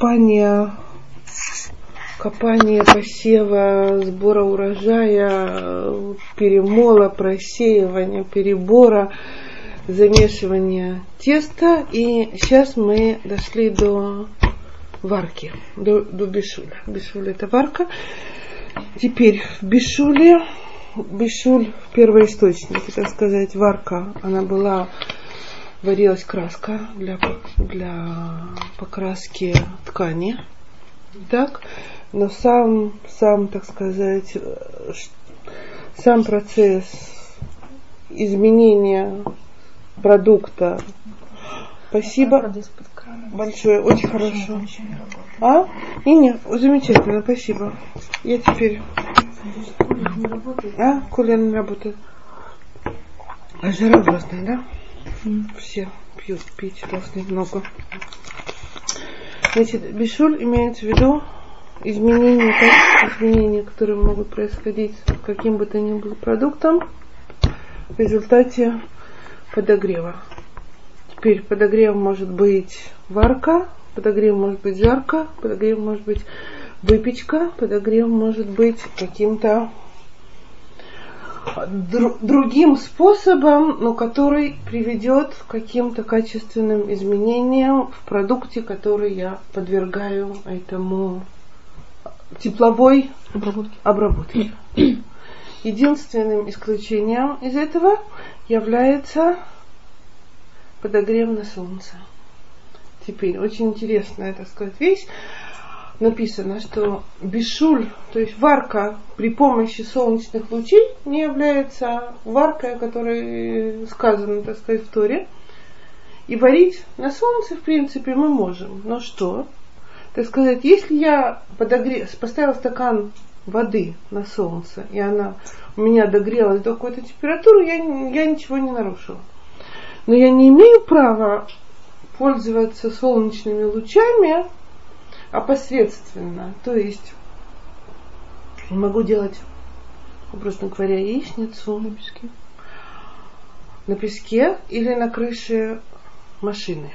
копание, копание посева, сбора урожая, перемола, просеивания, перебора, замешивания теста. И сейчас мы дошли до варки, до, до бешуля. Бешуль это варка. Теперь в бешуле, бешуль первоисточник, так сказать, варка, она была варилась краска для, для покраски ткани. Так, но сам, сам, так сказать, сам процесс изменения продукта. Спасибо большое, очень хорошо. А? И нет, замечательно, спасибо. Я теперь... А? Коля не работает. А жара ужасная, да? Все пьют, пить должны много. Значит, бешуль имеется в виду изменения, изменения, которые могут происходить с каким бы то ни было продуктом в результате подогрева. Теперь подогрев может быть варка, подогрев может быть жарко, подогрев может быть выпечка, подогрев может быть каким-то другим способом, но который приведет к каким-то качественным изменениям в продукте, который я подвергаю этому тепловой обработке. обработке. Единственным исключением из этого является подогрев на солнце. Теперь очень интересная, так сказать, вещь написано, что бешуль, то есть варка при помощи солнечных лучей не является варкой, о которой сказано, так сказать, в Торе. И варить на солнце, в принципе, мы можем. Но что? Так сказать, если я подогре... поставила стакан воды на солнце, и она у меня догрелась до какой-то температуры, я, я ничего не нарушила. Но я не имею права пользоваться солнечными лучами опосредственно. То есть могу делать, образно говоря, яичницу на песке. На песке или на крыше машины.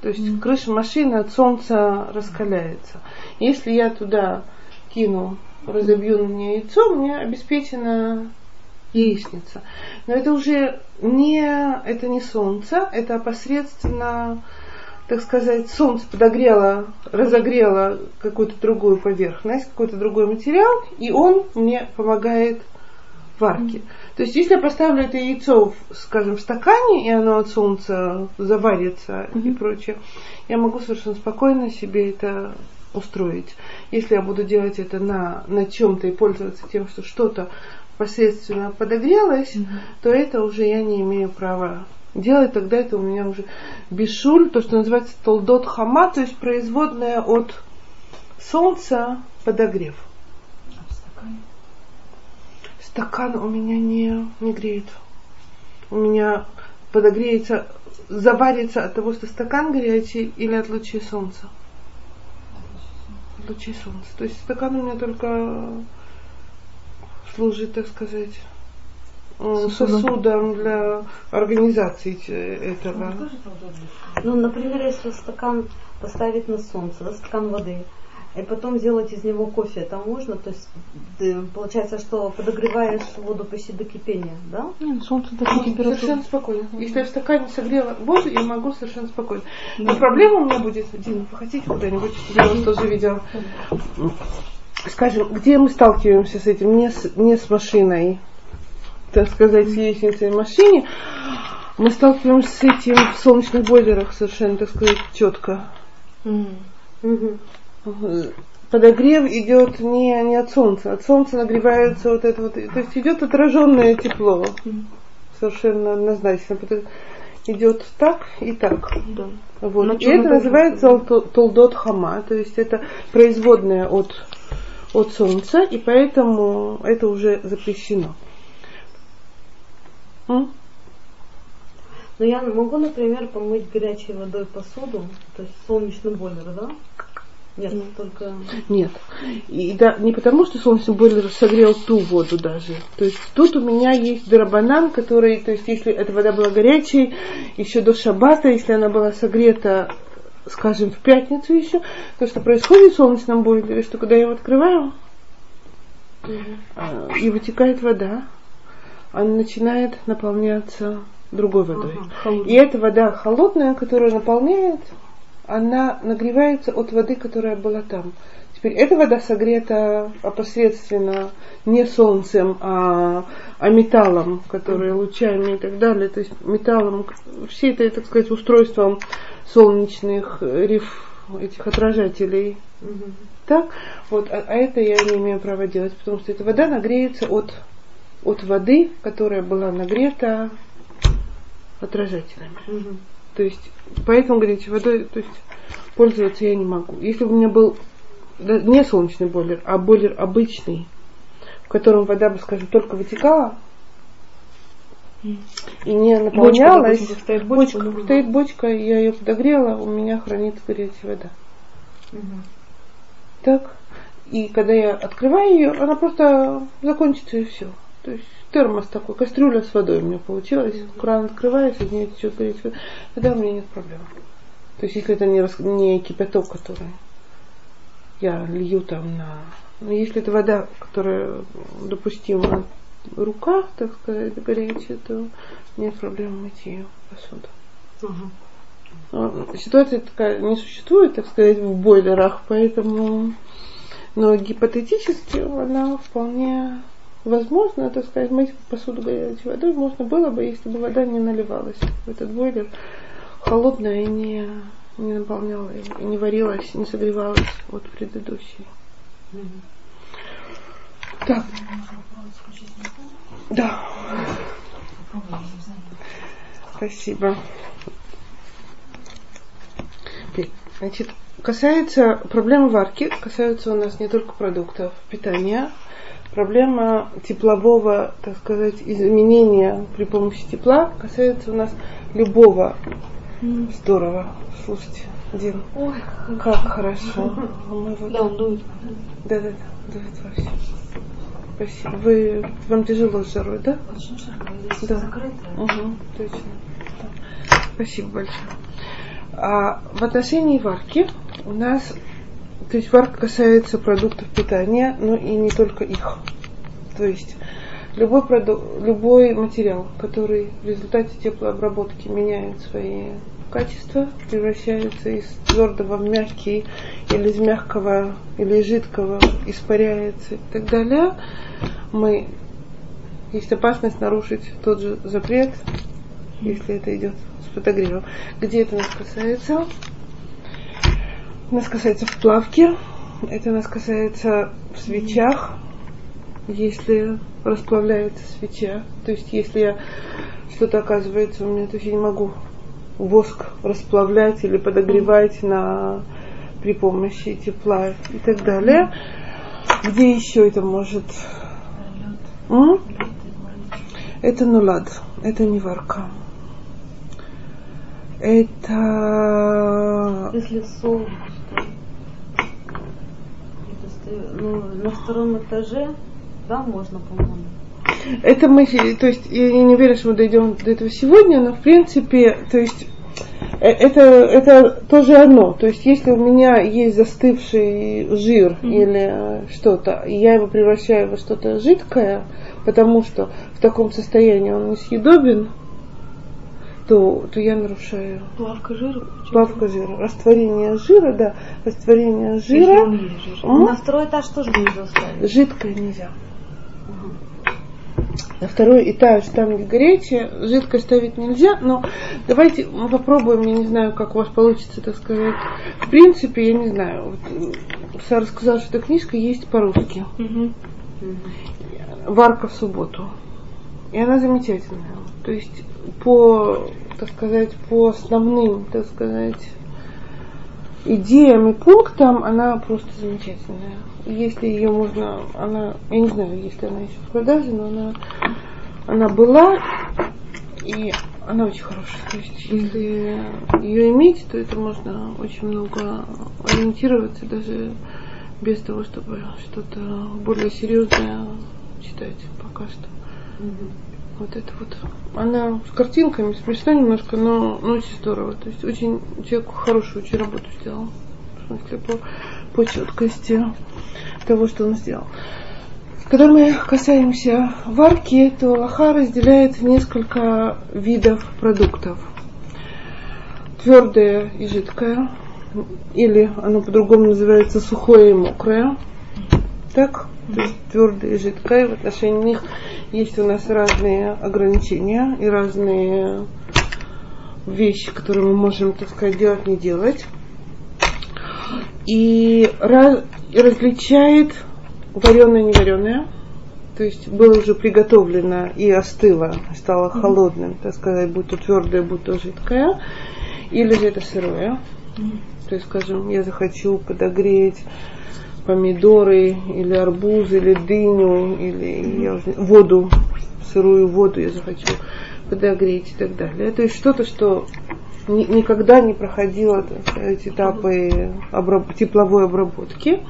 То есть mm. крыша машины от солнца раскаляется. Если я туда кину, разобью на нее яйцо, мне обеспечена яичница. Но это уже не, это не солнце, это опосредственно так сказать, солнце подогрело, разогрело какую-то другую поверхность, какой-то другой материал, и он мне помогает в варке. То есть, если я поставлю это яйцо, скажем, в стакане, и оно от солнца заварится mm-hmm. и прочее, я могу совершенно спокойно себе это устроить. Если я буду делать это на, на чем-то и пользоваться тем, что что-то посредственно подогрелось, mm-hmm. то это уже я не имею права делать, тогда это у меня уже бешуль, то, что называется толдот хама, то есть производная от солнца подогрев. А стакан? Стакан у меня не, не греет. У меня подогреется, заварится от того, что стакан горячий или от лучей солнца. От лучей солнца. То есть стакан у меня только служит, так сказать, сосудом для организации этого. Ну, например, если стакан поставить на солнце, да, стакан воды, и потом сделать из него кофе, это можно? То есть ты, получается, что подогреваешь воду почти до кипения, да? Нет, солнце до температуры. Совершенно спокойно. Если я в стакане согрела воду, я могу совершенно спокойно. Но проблема у меня будет, Дина, вы хотите куда-нибудь? Я вас тоже видела. Скажем, где мы сталкиваемся с этим? Не с, не с машиной, так сказать, с яичницей машине, мы сталкиваемся с этим в солнечных бойлерах совершенно, так сказать, четко. Mm-hmm. Подогрев идет не, не от солнца. От солнца нагревается вот это вот. То есть идет отраженное тепло. Mm-hmm. Совершенно однозначно. Идет так и так. Да. Вот. И это называется толдот хама. То есть это производное от, от солнца. И поэтому это уже запрещено. Но ну, я могу, например, помыть горячей водой посуду, то есть солнечный бойлер, да? Нет, Нет. только... Нет. И да, не потому, что солнечный бойлер согрел ту воду даже. То есть тут у меня есть драбанан, который, то есть если эта вода была горячей, еще до шабата, если она была согрета скажем, в пятницу еще, то, что происходит в солнечном бойлере, что когда я его открываю, mm и вытекает вода, она начинает наполняться другой водой. Ага, и эта вода холодная, которая наполняет, она нагревается от воды, которая была там. Теперь эта вода согрета опосредственно не солнцем, а, а металлом, который лучами и так далее. То есть металлом, все это, так сказать, устройством солнечных риф, этих отражателей. Угу. Так? Вот, а, а это я не имею права делать, потому что эта вода нагреется от, от воды, которая была нагрета отражателями. Угу. То есть, поэтому горячей водой, то есть, пользоваться я не могу. Если бы у меня был не солнечный бойлер, а бойлер обычный, в котором вода бы, скажем, только вытекала и не наполнялась. Бочка, стоит бочка, бочка, стоит бочка, я ее подогрела, у меня хранится горячая вода. Угу. Так. И когда я открываю ее, она просто закончится и все. То есть термос такой, кастрюля с водой у меня получилась. Кран открывается, из нее течет горячая вода. Тогда у меня нет проблем. То есть если это не, рас... не кипяток, который я лью там на... Но если это вода, которая допустима рука, так сказать, горячая, то нет проблем мыть ее посуду. Угу. Ситуация такая не существует, так сказать, в бойлерах, поэтому но гипотетически она вполне возможно, так сказать, мыть посуду горячей водой можно было бы, если бы вода не наливалась в этот бойлер холодная и не не наполняла его, не варилась, не согревалась от предыдущей. Так. Да. Спасибо. Значит, касается проблемы варки, касаются у нас не только продуктов питания, проблема теплового, так сказать, изменения при помощи тепла касается у нас любого Здорово. Слушайте, Дим, Ой, как хорошо. Мы вот... Да, он дует. Да, да, да, дует вообще. Спасибо. Вы, вам тяжело с жарой, да? Очень жарко. Здесь да. закрыто. Угу, точно. Спасибо большое. А в отношении варки у нас, то есть варка касается продуктов питания, но и не только их. То есть любой, продукт, любой материал, который в результате теплообработки меняет свои качества, превращается из твердого в мягкий, или из мягкого, или из жидкого испаряется и так далее, мы есть опасность нарушить тот же запрет, если это идет с подогревом. Где это нас касается? Нас касается в плавке, это нас касается в свечах, если расплавляется свеча. То есть если я что-то оказывается у меня, то есть я не могу воск расплавлять или подогревать на, при помощи тепла и так далее. Где еще это может? М? Это нулад, это не варка. Это... Если сол ну, на втором этаже да, можно, по-моему. Это мы, то есть, я не уверена, что мы дойдем до этого сегодня, но в принципе, то есть, э, это, это тоже одно. То есть, если у меня есть застывший жир mm-hmm. или что-то, и я его превращаю во что-то жидкое, потому что в таком состоянии он несъедобен, то, то я нарушаю. Плавка жира? Плавка жира. Растворение жира, да. Растворение жира. жир. Mm? На второй этаж тоже нельзя ставить. Жидкое нельзя. На второй этаж, там где горячее, жидкое ставить нельзя, но давайте мы попробуем, я не знаю, как у вас получится, так сказать. В принципе, я не знаю, вот, Сара сказала, что эта книжка есть по-русски. Угу. Варка в субботу. И она замечательная. То есть по, так сказать, по основным, так сказать, идеям и пунктам она просто замечательная если ее можно, она, я не знаю, если она еще в продаже, но она, она была, и она очень хорошая. То есть, если ее иметь, то это можно очень много ориентироваться, даже без того, чтобы что-то более серьезное читать пока что. Вот это вот. Она с картинками, смешно немножко, но, но очень здорово. То есть очень человек хорошую очень работу сделал. В смысле, по, по четкости того, что он сделал. Когда мы касаемся варки, то лоха разделяет несколько видов продуктов. Твердое и жидкое, или оно по-другому называется сухое и мокрое. Так, то есть твердое и жидкое. В отношении них есть у нас разные ограничения и разные вещи, которые мы можем, так сказать, делать, не делать. И, раз, и различает вареное, не вареное. То есть было уже приготовлено и остыло, стало холодным, так сказать, будь то твердое, будь то жидкое. Или же это сырое. То есть, скажем, я захочу подогреть помидоры или арбуз или дыню или я уже, воду, сырую воду я захочу подогреть и так далее. То есть что-то, что ни, никогда не проходило эти этапы обраб, тепловой обработки.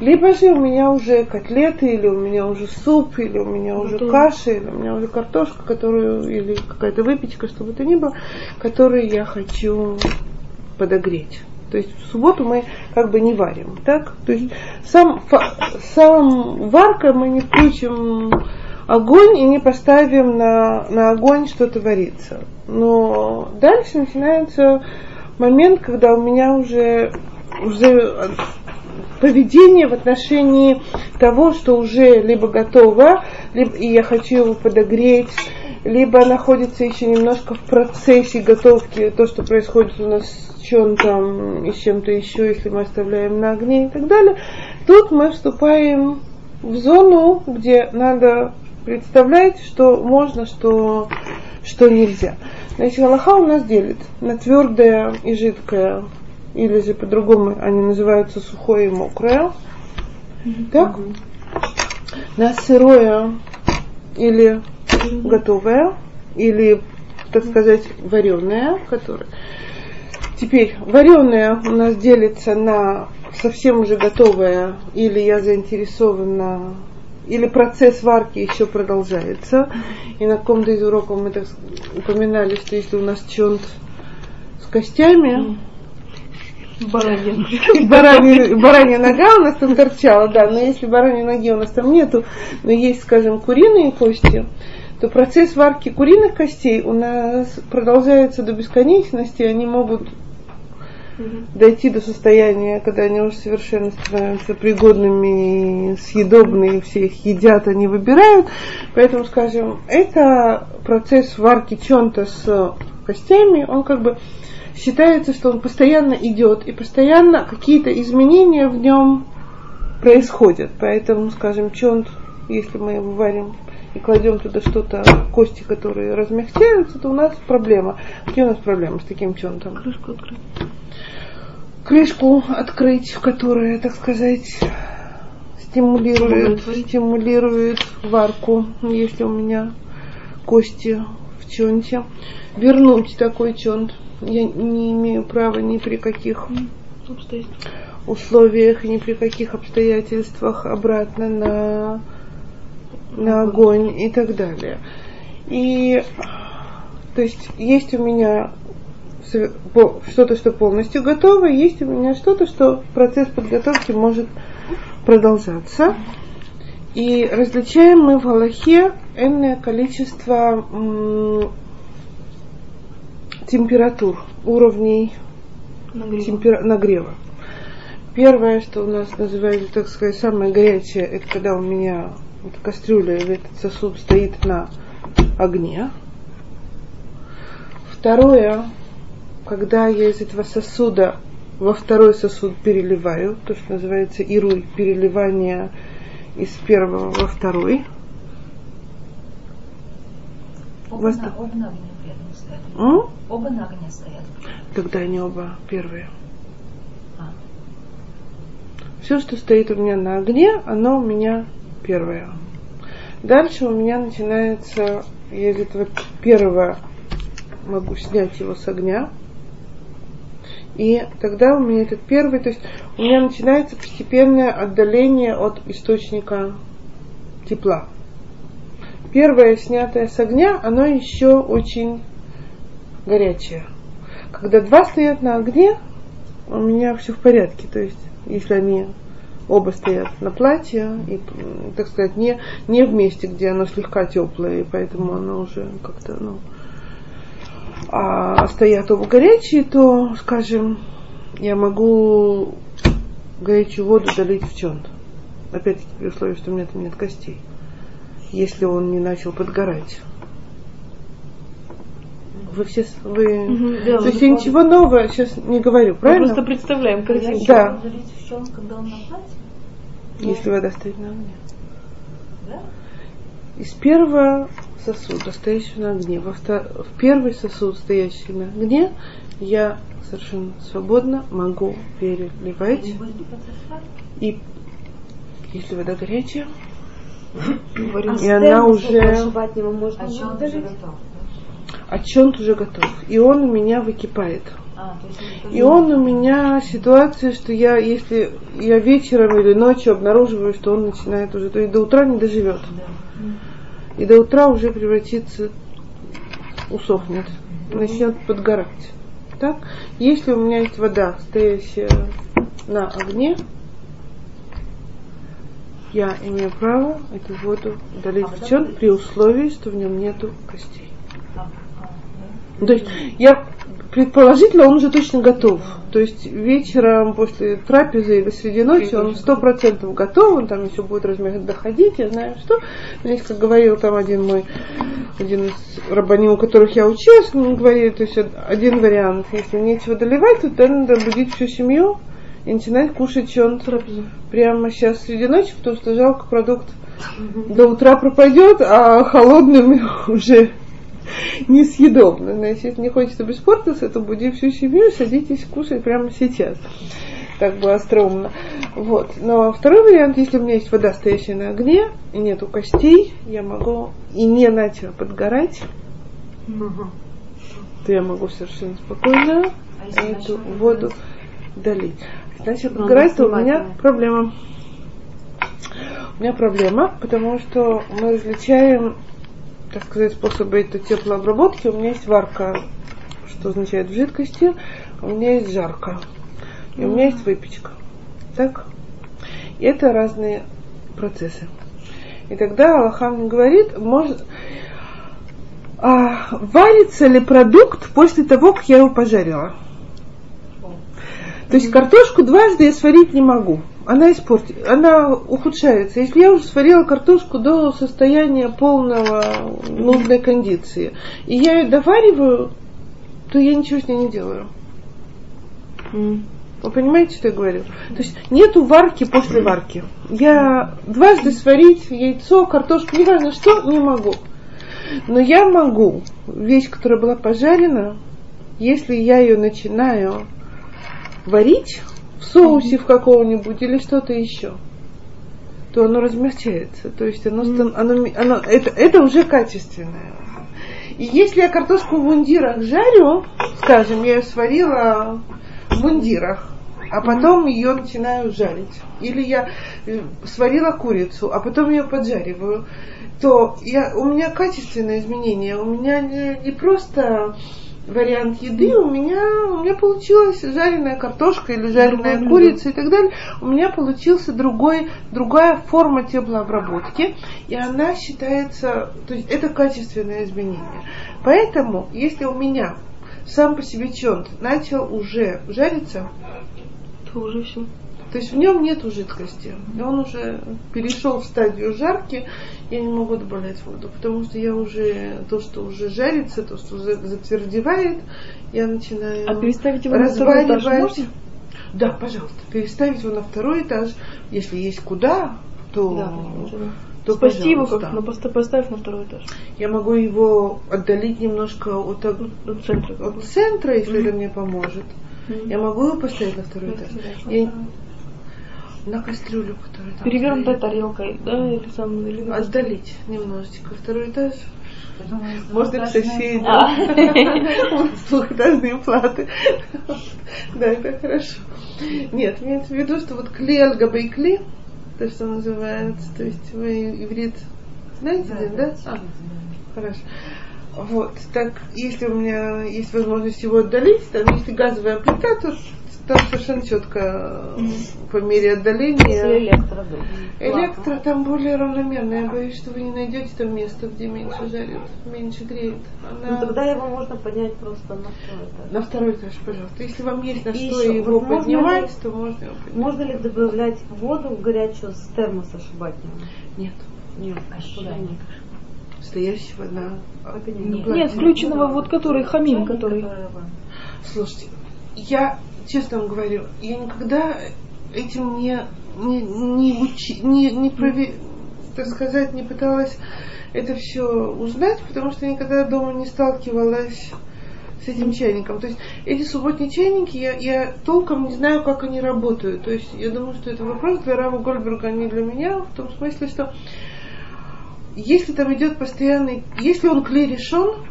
Либо же у меня уже котлеты, или у меня уже суп, или у меня уже Готовы. каша, или у меня уже картошка, которую, или какая-то выпечка, что бы то ни было, которую я хочу подогреть. То есть в субботу мы как бы не варим, так? То есть сам, сам варка мы не включим огонь и не поставим на, на огонь что-то вариться. Но дальше начинается момент, когда у меня уже, уже поведение в отношении того, что уже либо готово, либо и я хочу его подогреть, либо находится еще немножко в процессе готовки то, что происходит у нас с чем-то и с чем-то еще, если мы оставляем на огне и так далее. Тут мы вступаем в зону, где надо представлять, что можно, что, что нельзя. Значит, Аллаха у нас делит на твердое и жидкое, или же по-другому они называются сухое и мокрое. Так? На сырое или готовое, или, так сказать, вареное, которое. Теперь вареное у нас делится на совсем уже готовое, или я заинтересована или процесс варки еще продолжается. И на каком-то из уроков мы так упоминали, что если у нас чонт с костями, баранья, баранья нога у нас там торчала, да, но если бараньей ноги у нас там нету, но есть, скажем, куриные кости, то процесс варки куриных костей у нас продолжается до бесконечности, они могут дойти до состояния, когда они уже совершенно становятся пригодными и съедобными, все их едят, они выбирают. Поэтому, скажем, это процесс варки чонта с костями, он как бы считается, что он постоянно идет, и постоянно какие-то изменения в нем происходят. Поэтому, скажем, чонт, если мы его варим и кладем туда что-то, кости, которые размягчаются, то у нас проблема. Какие у нас проблемы с таким чонтом? Крышку открыть крышку открыть, которая, так сказать, стимулирует, стимулирует варку, если у меня кости в чонте. Вернуть такой чонт я не имею права ни при каких условиях, ни при каких обстоятельствах обратно на, на огонь и так далее. И то есть есть у меня что-то, что полностью готово, есть у меня что-то, что процесс подготовки может продолжаться. И различаем мы в Аллахе энное количество м- температур, уровней нагрева. Темпер- нагрева. Первое, что у нас называется, так сказать, самое горячее, это когда у меня эта кастрюля или этот сосуд стоит на огне. Второе, когда я из этого сосуда во второй сосуд переливаю, то, что называется ируй, переливание из первого во второй. Оба, Вас... на, оба на огне стоят. М? Оба на огне стоят. Когда они оба первые. А. Все, что стоит у меня на огне, оно у меня первое. Дальше у меня начинается, я из этого первого могу снять его с огня, и тогда у меня этот первый, то есть у меня начинается постепенное отдаление от источника тепла. первое снятое с огня, оно еще очень горячее. Когда два стоят на огне, у меня все в порядке. То есть, если они оба стоят на платье, и, так сказать, не, не в месте, где оно слегка теплое, и поэтому оно уже как-то, ну, а стоят оба горячие, то, скажем, я могу горячую воду долить в чон. Опять-таки при условии, что у меня там нет костей. Если он не начал подгорать. Вы все, вы, угу, да, то есть я ничего нового сейчас не говорю, правильно? Мы просто представляем картинку. Да. когда он на платье? Если вода стоит на огне. Да? Из первого сосуда, стоящего на огне, во втор... в первый сосуд, стоящий на огне, я совершенно свободно могу переливать. И если вода горячая, а и она уже... Можно а а чонт уже готов. И он у меня выкипает. А, и он у меня ситуация, что я, если я вечером или ночью обнаруживаю, что он начинает уже, то есть до утра не доживет. И до утра уже превратится, усохнет, начнет подгорать. Так? Если у меня есть вода, стоящая на огне, я имею право эту воду долить а в чон при условии, что в нем нету костей. То есть я предположительно он уже точно готов. То есть вечером после трапезы или среди ночи он сто процентов готов, он там еще будет размер доходить, я знаю что. Здесь, как говорил там один мой, один из рабаним, у которых я училась, он говорит, то есть один вариант, если нечего доливать, то тогда надо будить всю семью и начинать кушать что-нибудь прямо сейчас среди ночи, потому что жалко продукт до утра пропадет, а холодным уже несъедобно. Значит, не хочется, чтобы испортился, то буди всю семью, садитесь кушать прямо сейчас. Так бы остроумно. Вот. Но второй вариант, если у меня есть вода, стоящая на огне, и нету костей, я могу, и не начала подгорать, то я могу совершенно спокойно а эту воду долить. Значит, подгорать, то у меня проблема. У меня проблема, потому что мы различаем так сказать, способы этой теплообработки. У меня есть варка, что означает в жидкости, у меня есть жарка, и у меня есть выпечка. Так? И это разные процессы. И тогда Аллахам говорит, может, а, варится ли продукт после того, как я его пожарила. То есть картошку дважды я сварить не могу она испортит, она ухудшается. Если я уже сварила картошку до состояния полного нужной кондиции, и я ее довариваю, то я ничего с ней не делаю. Вы понимаете, что я говорю? То есть нету варки после варки. Я дважды сварить яйцо, картошку, неважно что, не могу. Но я могу вещь, которая была пожарена, если я ее начинаю варить, в соусе в каком-нибудь или что-то еще, то оно размягчается. То есть оно, mm. оно, оно, это, это уже качественное. И если я картошку в мундирах жарю, скажем, я ее сварила в мундирах, а потом ее начинаю жарить. Или я э, сварила курицу, а потом ее поджариваю, то я, у меня качественное изменение. У меня не, не просто вариант еды, у меня, у меня получилась жареная картошка или жареная курица и так далее. У меня получился другой, другая форма теплообработки, и она считается, то есть это качественное изменение. Поэтому, если у меня сам по себе чонт начал уже жариться, то уже все. То есть в нем нет жидкости. И он уже перешел в стадию жарки, я не могу добавлять воду, потому что я уже, то, что уже жарится, то, что уже затвердевает, я начинаю А переставить его на второй этаж можно? Да, пожалуйста, переставить его на второй этаж. Если есть куда, то... Да, то Спасти его как, но просто поставь на второй этаж. Я могу его отдалить немножко от, от, от центра, от центра если mm-hmm. это мне поможет. Mm-hmm. Я могу его поставить на второй этаж. Я, на кастрюлю, которая там Перевернутой тарелкой, да, или сам или Отдалить немножечко. Второй этаж. Можно к соседям. Двухэтажные платы. Да, это хорошо. Нет, имеется в виду, что вот кли альгаба и кли, то, что называется, то есть вы иврит Знаете, да? да? А, хорошо. Вот, так, если у меня есть возможность его отдалить, там, если газовая плита, то там совершенно четко по мере отдаления. электро, Электро там более равномерно. Я боюсь, что вы не найдете там место, где меньше жарит, меньше греет. Она... Ну тогда его можно поднять просто на второй этаж. На второй этаж, пожалуйста. Если вам есть на и что еще, его вот поднимать, ли, то можно его поднять. Можно ли добавлять воду горячую с термоса шибательного? Нет. Нет, а что нет? Стоящего на... Нет, нет включенного, вот который, хамин, который... Слушайте, я честно вам говорю, я никогда этим не, не, не, учи, не, не прови, так сказать, не пыталась это все узнать, потому что я никогда дома не сталкивалась с этим чайником. То есть эти субботние чайники, я, я толком не знаю, как они работают. То есть я думаю, что это вопрос для Рава Гольберга, а не для меня, в том смысле, что если там идет постоянный, если он клей решен,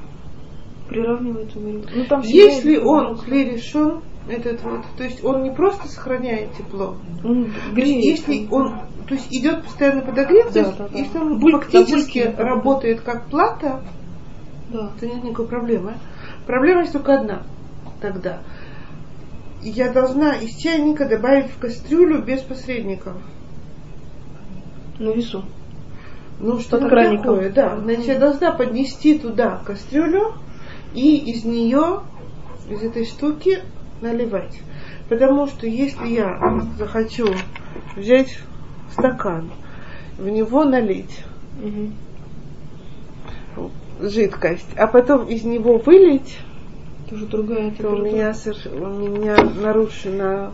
приравнивается, ну, там если он клей решен, этот вот, то есть он не просто сохраняет тепло, греет, если он, то есть идет постоянно подогрев, да, то есть, да, да. если он Буль, фактически да, работает как плата, да. то нет никакой проблемы. Проблема есть только одна тогда. Я должна из чайника добавить в кастрюлю без посредников. На весу. Ну, что такое, да. Значит, я должна поднести туда кастрюлю и из нее, из этой штуки, наливать. Потому что если я захочу взять стакан, в него налить угу. жидкость, а потом из него вылить, тоже другая то у меня, у меня нарушена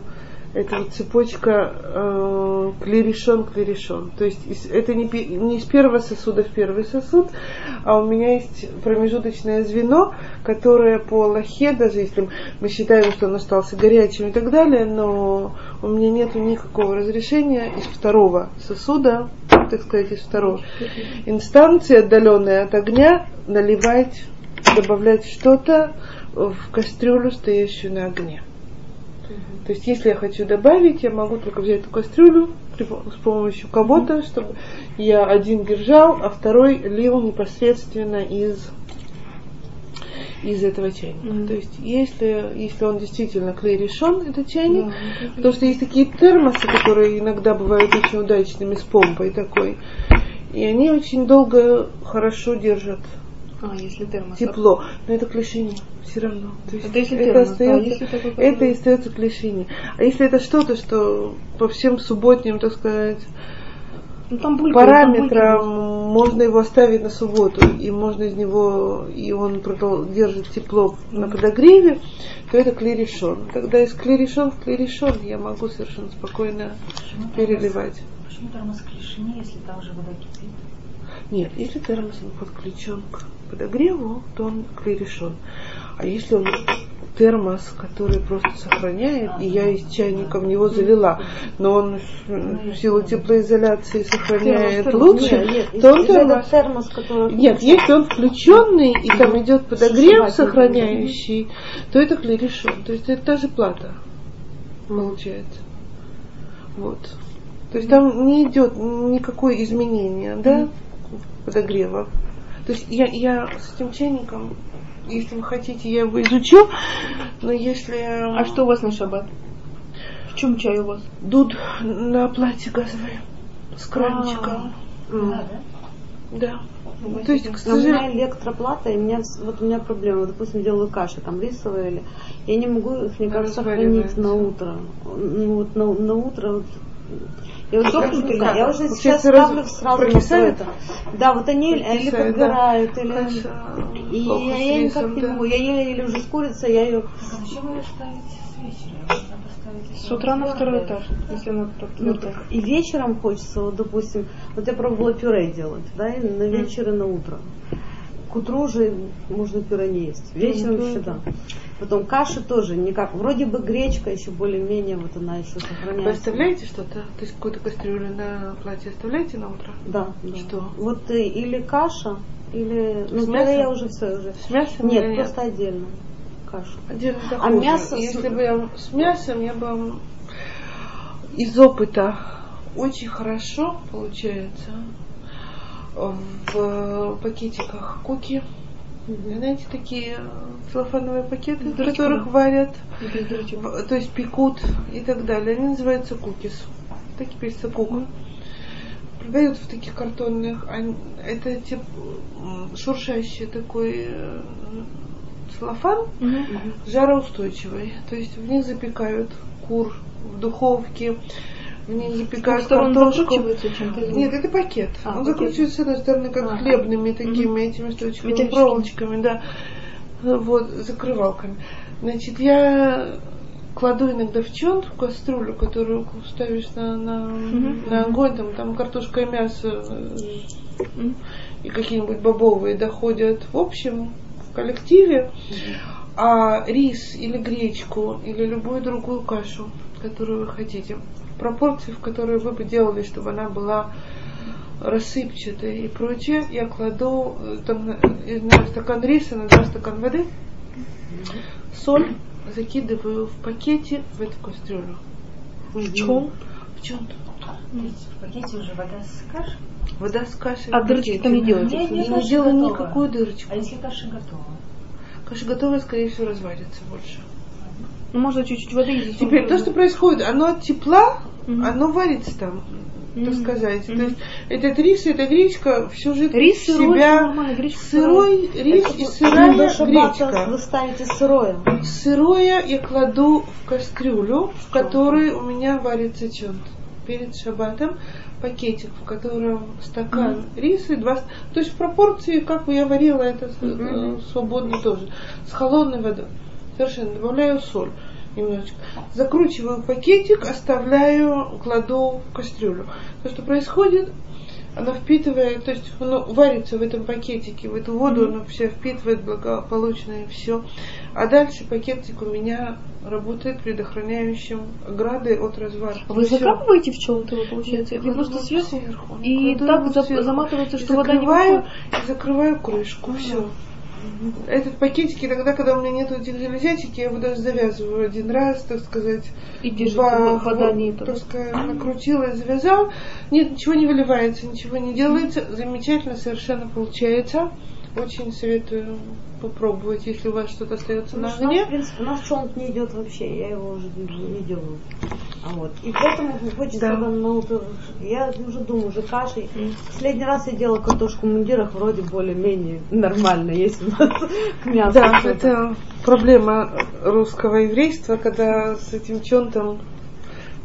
это вот цепочка э, клерешон, клерешон. То есть это не, не из первого сосуда в первый сосуд, а у меня есть промежуточное звено, которое по лохе, даже если мы считаем, что он остался горячим и так далее, но у меня нет никакого разрешения из второго сосуда, так сказать, из второго инстанции, отдаленной от огня, наливать, добавлять что-то в кастрюлю, стоящую на огне. То есть, если я хочу добавить, я могу только взять эту кастрюлю с помощью кого-то, чтобы я один держал, а второй лил непосредственно из из этого чайника. Mm-hmm. То есть, если, если он действительно клей решен, этот чайник, yeah, потому что есть такие термосы, которые иногда бывают очень удачными с помпой такой, и они очень долго хорошо держат а, если термос. Тепло. Но это клешини все равно. То есть это если это термос, остается, а если это и остается клешини. А если это что-то, что по всем субботним, так сказать, ну, там булькает, параметрам там можно его оставить на субботу, и можно из него, и он держит тепло на подогреве, то это клерешон. Тогда из клерешон в клерешон я могу совершенно спокойно почему переливать. Термос, почему термос клешини, если там же вода кипит? Нет, если термос подключен к подогреву, то он клерешен. А если он термос, который просто сохраняет, и я из чайника в него залила, но он в силу теплоизоляции сохраняет термос, лучше, нет, нет, то он термос, термос который нет, если он включенный и там идет подогрев сохраняющий, то это клерешон. То есть это та же плата получается. Вот. То есть там не идет никакое изменение, да, подогрева. То есть я, я с этим чайником, если вы хотите, я его изучу, но если... А что у вас на шаббат? В чем чай у вас? Дуд на платье газовое с кранчиком. А, да? Да. Ну, То есть, к сожалению... У меня электроплата, и у меня, вот у меня проблема, вот, допустим, делаю каши, там рисовые или... Я не могу их никак сохранить на утро. Ну, вот на, на утро вот, я уже, я, я уже сейчас ставлю сразу на это. Да, вот они или подгорают, да. или... И я, я никак не могу. Я еле-еле уже с курицей, я ее... А зачем ее ставить с вечера? С утра на второй этаж, если она ну, так, И вечером хочется, вот, допустим, вот я пробовала пюре делать, да, и на вечер и на утро. К утру уже можно пюре не есть. Вечером ну, всегда. Потом каши тоже никак. Вроде бы гречка еще более-менее, вот она еще сохраняется. Вы оставляете что-то? То есть какую-то кастрюлю на платье оставляете на утро? Да. да. Что? Вот э, или каша, или... Ну, С мясом? я уже все уже. С мясом? Нет, нет, просто отдельно. Кашу. Отдельно а мясо... Если бы я с мясом, я бы из опыта очень хорошо получается в пакетиках куки. Знаете, такие целлофановые пакеты, в которых варят, в- то есть пекут и так далее. Они называются кукис. Так и пишется кука. Продают в таких картонных. Они- Это тип шуршащий такой э, целлофан, жароустойчивый. То есть в них запекают кур в духовке, запекают картошку. закручивается чем-то? Нет, это пакет. А, Он пакет. закручивается с одной стороны, как А. хлебными такими этими штучками, Металлическими. проволочками, да. Вот, закрывалками. Значит, я кладу иногда в чон, в кастрюлю, которую ставишь на, на, Мгм. на огонь, там, там картошка и мясо Мгм. и какие-нибудь бобовые доходят в общем в коллективе, а рис или гречку или любую другую кашу, которую вы хотите, пропорции, в которой вы бы делали, чтобы она была рассыпчатой и прочее, я кладу э, там, на я знаю, стакан риса на два стакана воды, соль закидываю в пакете в эту кастрюлю. В чем? В чем В пакете уже вода с кашей. Вода с кашей. А дырочки там не делаете? Я не каша делаю готова. никакую дырочку. А если каша готова? Каша готовая, скорее всего, разварится больше. Ну, можно чуть-чуть воды. Теперь то, что происходит, оно от тепла, Мгм. оно варится там, так Мгм. сказать. Мгм. То есть этот рис, эта гречка всю жидкость Рис сырой, себя. гречка Сырой рис и Ну, сырая гречка. вы ставите сырое. Сырое я кладу в кастрюлю, в которой у меня варится чонт. Перед шабатом пакетик, в котором стакан риса и два... То есть в пропорции, как бы я варила это э, свободно тоже. С холодной водой. Совершенно. Добавляю соль немножечко. Закручиваю пакетик, оставляю, кладу в кастрюлю. То, что происходит, она впитывает, то есть оно варится в этом пакетике, в эту воду, оно все впитывает благополучно и все. А дальше пакетик у меня работает предохраняющим оградой от развара. Вы Всё. закапываете в чем-то, получается? Вы Кладу просто сверху? сверху. И так за- заматывается, И что вода не закрываю, выходит? и закрываю крышку. Все. Этот пакетик, иногда, когда у меня нет этих железячек, я его даже завязываю один раз, так сказать. И вода так сказать, накрутила и завязал. Нет, ничего не выливается, ничего не делается. Замечательно совершенно получается. Очень советую попробовать, если у вас что-то остается на огне. в принципе, у нас чонт не идет вообще, я его уже не, делаю. А вот. И поэтому хочется Да. ну, то- я уже думаю, уже кашей. Последний раз я делала картошку в мундирах, вроде более-менее нормально, есть у нас к мясу. Да, это проблема русского еврейства, когда с этим чонтом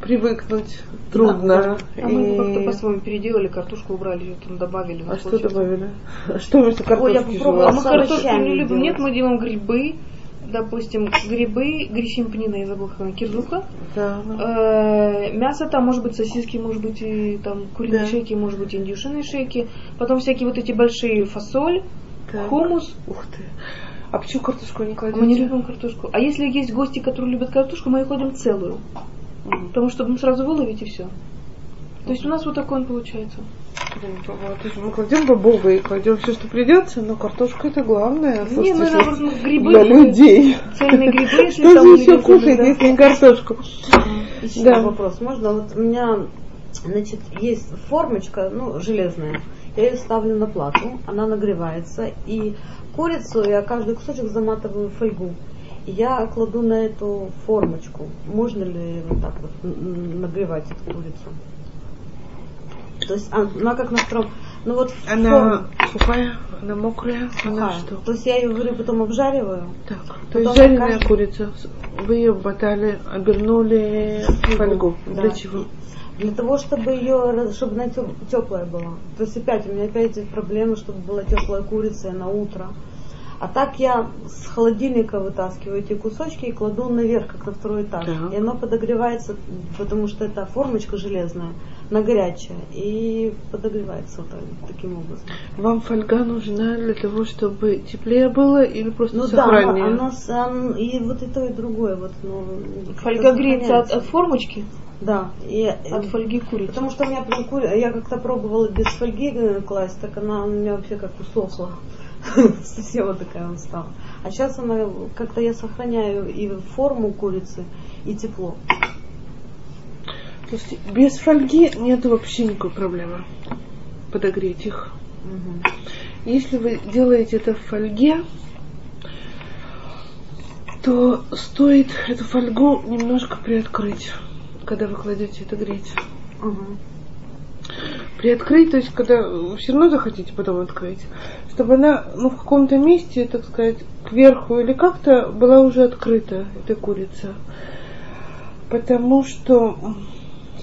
привыкнуть трудно. А мы его И- как-то по-своему переделали, картошку убрали, её там добавили. А что добавили? А что вместо Ой, я картошки попробовала А мы с картошку не любим. Нет, мы делаем грибы. Допустим, грибы, гречимпнина, я забыла, как она, кирзуха. Да, ну. Э, Мясо там может быть сосиски, может быть и там куриные Да. шейки, может быть индюшиные шейки. Потом всякие вот эти большие фасоль, Так. хумус. Ух ты. А почему картошку не кладете? Мы не любим картошку. А если есть гости, которые любят картошку, мы ее ходим целую. М. Потому что ну, сразу выловить и все. То есть у нас вот такой он получается. То есть мы кладем бобовые, кладем все, что придется, но картошка это главное. Не, мы слушайте, наоборот мы грибы. для людей. Цельные грибы, если Что там же еще кушать, да. если не картошку? Еще Да. вопрос. Можно? Вот у меня, значит, есть формочка, ну, железная. Я ее ставлю на плату, она нагревается, и курицу я каждый кусочек заматываю в фольгу. Я кладу на эту формочку. Можно ли вот так вот нагревать эту курицу? То есть а- она как на втором. Ну вот Она сухая, она мокрая, она форма. что? То есть я ее говорю, потом обжариваю. Так, то есть жареная каждый- курица, вы ее ботали, обернули в фольгу. Да. Для чего? Для того, чтобы ее, чтобы она теплая была. То есть опять, у меня опять проблемы, чтобы была теплая курица на утро. А так я с холодильника вытаскиваю эти кусочки и кладу наверх, как на второй этаж. Так. И оно подогревается, потому что это формочка железная, на горячее. И подогревается вот так- таким образом. Вам фольга нужна для того, чтобы теплее было или просто Ну да, сохраннее? она, она ан- и вот и то, и другое. Вот, ну, Фольга греется от, от формочки, Да. И, от фольги курицы. Потому что у меня прям кури- я как-то пробовала без фольги э, класть, так она у меня вообще как усохла. Совсем вот такая она стала. А сейчас она как-то я сохраняю и форму курицы, и тепло. То есть без фольги нет вообще никакой проблемы подогреть их. Мгм. Если вы делаете это в фольге, то стоит эту фольгу немножко приоткрыть, когда вы кладете это греть. Мгм. Приоткрыть, то есть когда вы все равно захотите потом открыть, чтобы она ну, в каком-то месте, так сказать, кверху или как-то была уже открыта, эта курица. Потому что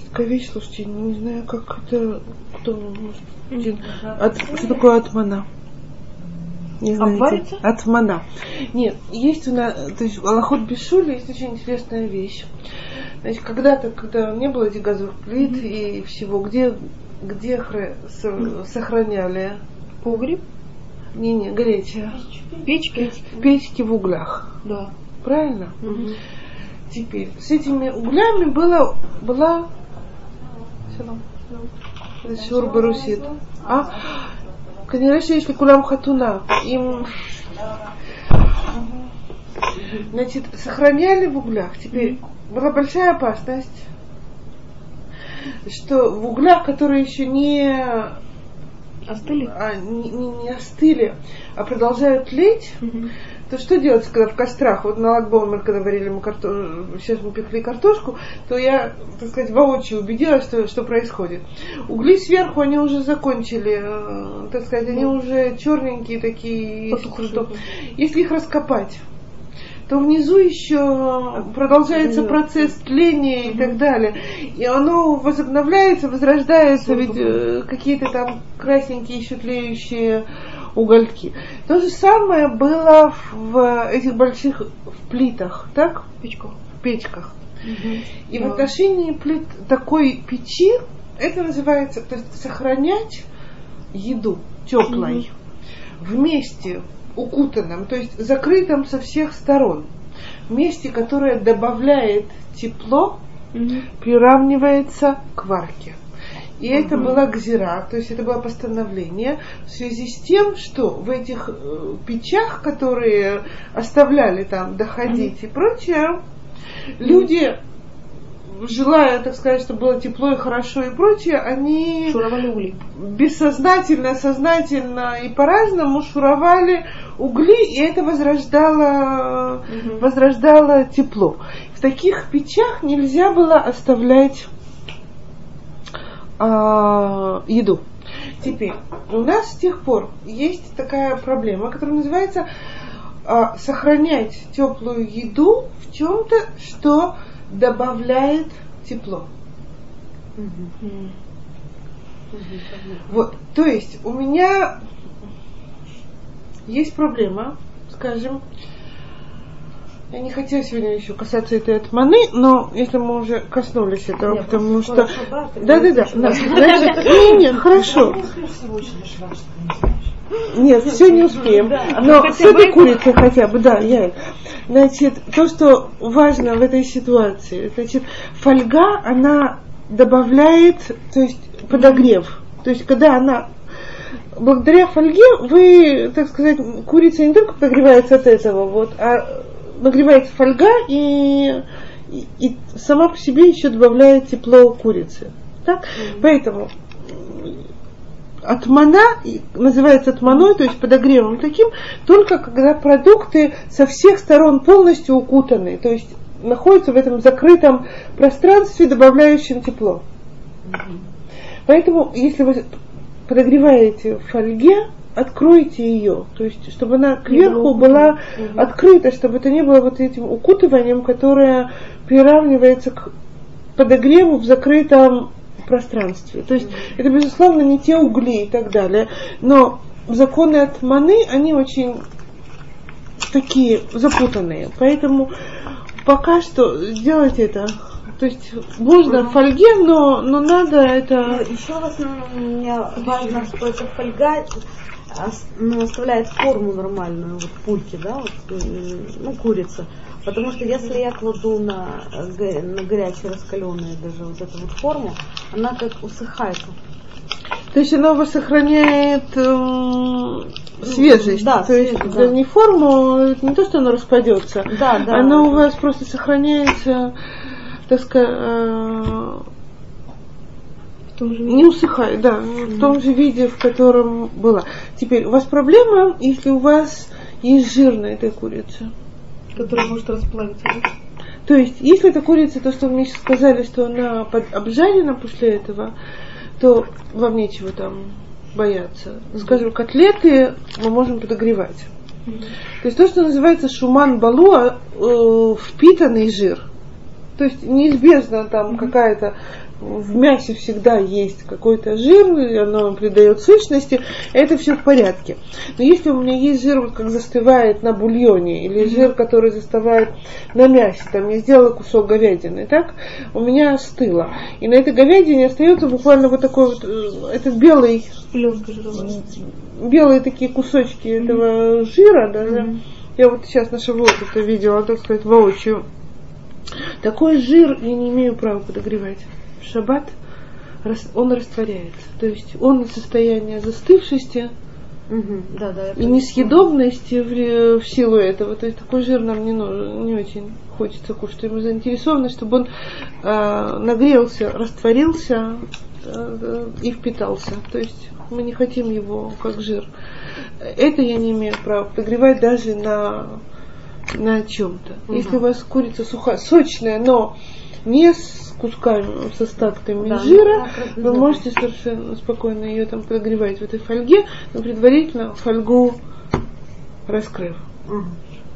такая вещь, слушайте, не знаю, как это, кто может от, что такое атмана? Не? Обварится? Атмана. Нет, есть у нас, то есть в Аллахот Бешуле есть очень интересная вещь. Значит, когда-то, когда не было этих газовых плит и всего, где, где с- сохраняли Погреб, не-не, горячее. печки. Печки в углях. Да. Правильно? Мгм. Теперь с этими углями было, была Шур Барусит. А? Конечно, если кулам хатуна, им значит, сохраняли в углях. Теперь была большая опасность, что в углях, которые еще не, Остыли? а, не, не- остыли, а продолжают тлеть, Мгм. то что делать, когда в кострах, вот на Лагбаумер, когда варили мы карто... сейчас мы пекли картошку, то я, так сказать, воочию убедилась, что, что происходит. Угли сверху, они уже закончили, э, так сказать, они уже черненькие такие. Если их раскопать, то внизу еще продолжается процесс тления и так далее. И оно возобновляется, возрождается, ведь э, какие-то там красненькие еще тлеющие угольки. То же самое было в этих больших в плитах, так? Печку. В печках. И в отношении плит такой печи, это называется, то есть сохранять еду теплой в месте укутанном, то есть закрытом со всех сторон, месте, которое добавляет тепло, Мгм. приравнивается к варке. И это была гзира, то есть это было постановление в связи с тем, что в этих э, печах, которые оставляли там доходить и прочее, люди, желая, так сказать, чтобы было тепло и хорошо и прочее, они Шуровали угли. бессознательно, сознательно и по-разному шуровали угли, и это возрождало, Мгм. возрождало тепло. В таких печах нельзя было оставлять а, еду. Теперь, у нас с тех пор есть такая проблема, которая называется а, сохранять теплую еду в чем-то, что добавляет тепло. Вот, то есть у меня есть проблема, скажем, я не хотела сегодня еще касаться этой отманы, но если мы уже коснулись этого, Нет, потому просто что... Да, да, да. Значит, не, не, хорошо. Нет, все не успеем. Но хотя с этой курицей хотя бы, да, я. Значит, то, что важно в этой ситуации, значит, фольга, она добавляет, то есть подогрев. То есть, когда она благодаря фольге вы, так сказать, курица не только подогревается от этого, вот, а нагревается фольга и, и, и сама по себе еще добавляет тепло курицы. Так? Поэтому отмана называется отманой, то есть подогревом таким, только когда продукты со всех сторон полностью укутаны, то есть находятся в этом закрытом пространстве, добавляющем тепло. Поэтому, если вы подогреваете в фольге, откройте ее, то есть, чтобы она кверху была открыта, чтобы это не было вот этим укутыванием, которое приравнивается к подогреву в закрытом пространстве. То есть, это, безусловно, не те угли и так далее, но законы от маны, они очень такие запутанные, поэтому пока что сделать это. То есть можно в фольге, но, но надо это... Еще раз м, мне важно, что эта фольга ос- ну, оставляет форму нормальную, вот пульки, да, вот, м, ну, курица. Потому что если я кладу на, на горячие раскаленные даже вот эту вот форму, она как усыхает. То есть вас сохраняет эм, свежесть. да, то есть свежесть, да. не форму, не то, что оно распадется. Да, да. Оно у вас просто сохраняется, так сказать, э, Не усыхает, да, в том же виде, в котором была. Теперь, у вас проблема, если у вас есть жир на этой курице. Которая может расплавиться? То есть, если эта курица, то, что вы мне сейчас сказали, что она под- обжарена после этого, то вам нечего там бояться. Скажем, котлеты мы можем подогревать. То есть то, что называется шуман балуа, э, впитанный жир. То есть неизбежно там какая-то в мясе всегда есть какой-то жир, и оно придает сущности, это все в порядке. Но если у меня есть жир, вот как застывает на бульоне, или жир, который застывает на мясе, там я сделала кусок говядины, так, у меня остыло. И на этой говядине остается буквально вот такой вот, э, этот белый белые такие кусочки этого жира, да, я вот сейчас на шавуот это видела, так сказать, воочию. Такой жир я не имею права подогревать. В шаббат он растворяется. То есть он из состояния застывшести Мгм. Да, да, и несъедобности в, в силу этого. То есть такой жир нам не, нужен, не очень хочется кушать. Мы заинтересованы, чтобы он э, нагрелся, растворился э, и впитался. То есть мы не хотим его как жир. Это я не имею права подогревать даже на, на чем-то. Если у вас курица сухая, сочная, но не с кусками, с остатками Да, жира, ну, как вы можете совершенно спокойно ее там подогревать в этой фольге, но предварительно фольгу раскрыв. Мгм.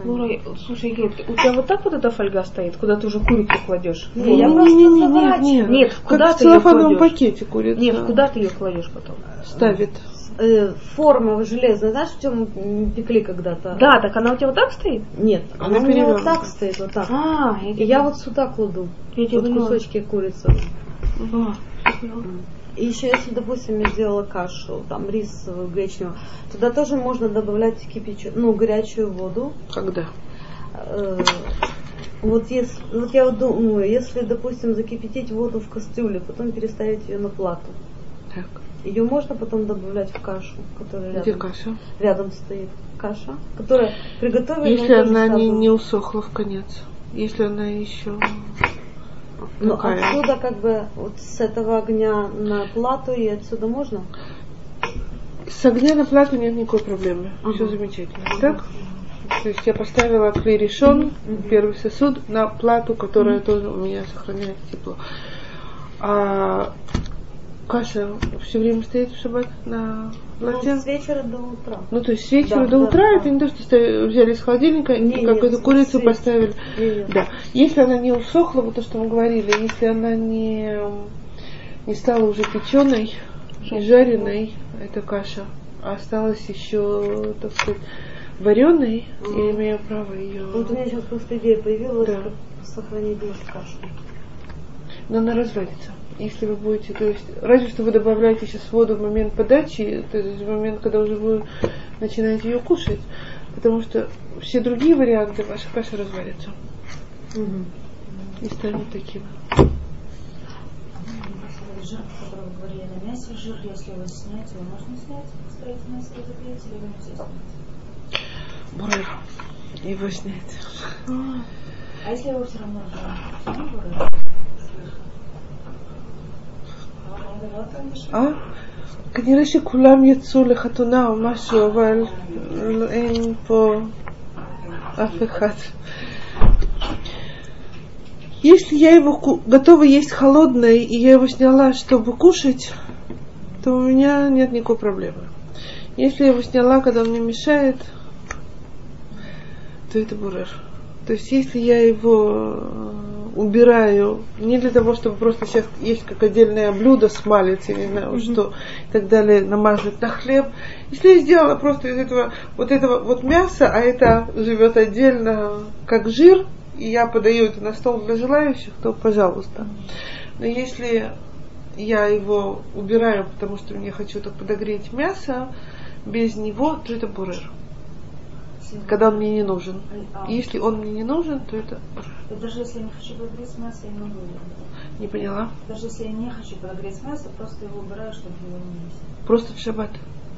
Ну, слушай, Гейт, у тебя вот так вот эта фольга стоит, куда ты уже курицу кладешь? Не, я Не, просто не, не, не, не. Нет, как куда в ты её целлофановом пакете курица Нет, куда ты ее кладешь потом? ставит. Э, форма железная, знаешь, в чем мы пекли когда-то? Да, так она у тебя вот так стоит? Нет, Она она у меня вот так стоит, вот так. А, И я вот сюда кладу. Я Вот кусочки курицы. И еще если, допустим, я сделала кашу, там рис гречневый, туда тоже можно добавлять кипячу, ну, горячую воду. Когда? Э, Вот, если, вот я вот думаю, если, допустим, закипятить воду в кастрюле, потом переставить ее на плату, Так. Ее можно потом добавлять в кашу, которая Где рядом, каша? рядом стоит. Каша, которая приготовлена. Если она не, не усохла в конец. Если она еще такая. Ну, отсюда как бы вот с этого огня на плату и отсюда можно? С огня на плату нет никакой проблемы. Ага. Все замечательно. Так? То есть я поставила клей решен, первый сосуд, на плату, которая тоже у меня сохраняет тепло. А каша все время стоит в шаббат на плате? Ну, с вечера до утра. Ну, то есть с вечера Да, до да, утра да. это не то, что ставили- взяли из холодильника Не, какую-то нет, курицу с- с поставили. вечера. Да. Если она не усохла, вот то, что мы говорили, если она не, не стала уже печеной и жареной, это каша, а осталась еще, так сказать, вареной, я имею право ее. Вот у меня сейчас просто идея появилась, Да. как сохранить может кашу. Но она развалится. Если вы будете, то есть, разве что вы добавляете сейчас воду в момент подачи, то есть в момент, когда уже вы начинаете ее кушать, потому что все другие варианты ваша каша развалится и станет таким. Жир, который вы говорили на мясе, жир, если его снять, его можно снять, оставить мясо и запреть, или нельзя снять? Бурер. Его снять. А если его все равно жир? Все равно жир? אה? כנראה שכולם יצאו לחתונה או משהו, אבל אין פה אף אחד. Если я его ку- готова есть холодное, и я его сняла, чтобы кушать, то у меня нет никакой проблемы. Если я его сняла, когда он мне мешает, то это бурер. То есть если я его э, убираю не для того, чтобы просто сейчас есть как отдельное блюдо с малицей, не знаю что, и так далее, намазать на хлеб. Если я сделала просто из этого вот этого вот мяса, а это живет отдельно как жир, и я подаю это на стол для желающих, то пожалуйста. Но если я его убираю, потому что мне хочу так подогреть мясо, без него, то это бурер. Когда он мне не нужен. А, Если он мне не нужен, то это и даже если я не хочу подогреть мясо, я могу его. не поняла. Даже если я не хочу подогреть мясо, просто его убираю, чтобы его не есть. Просто в шаббат.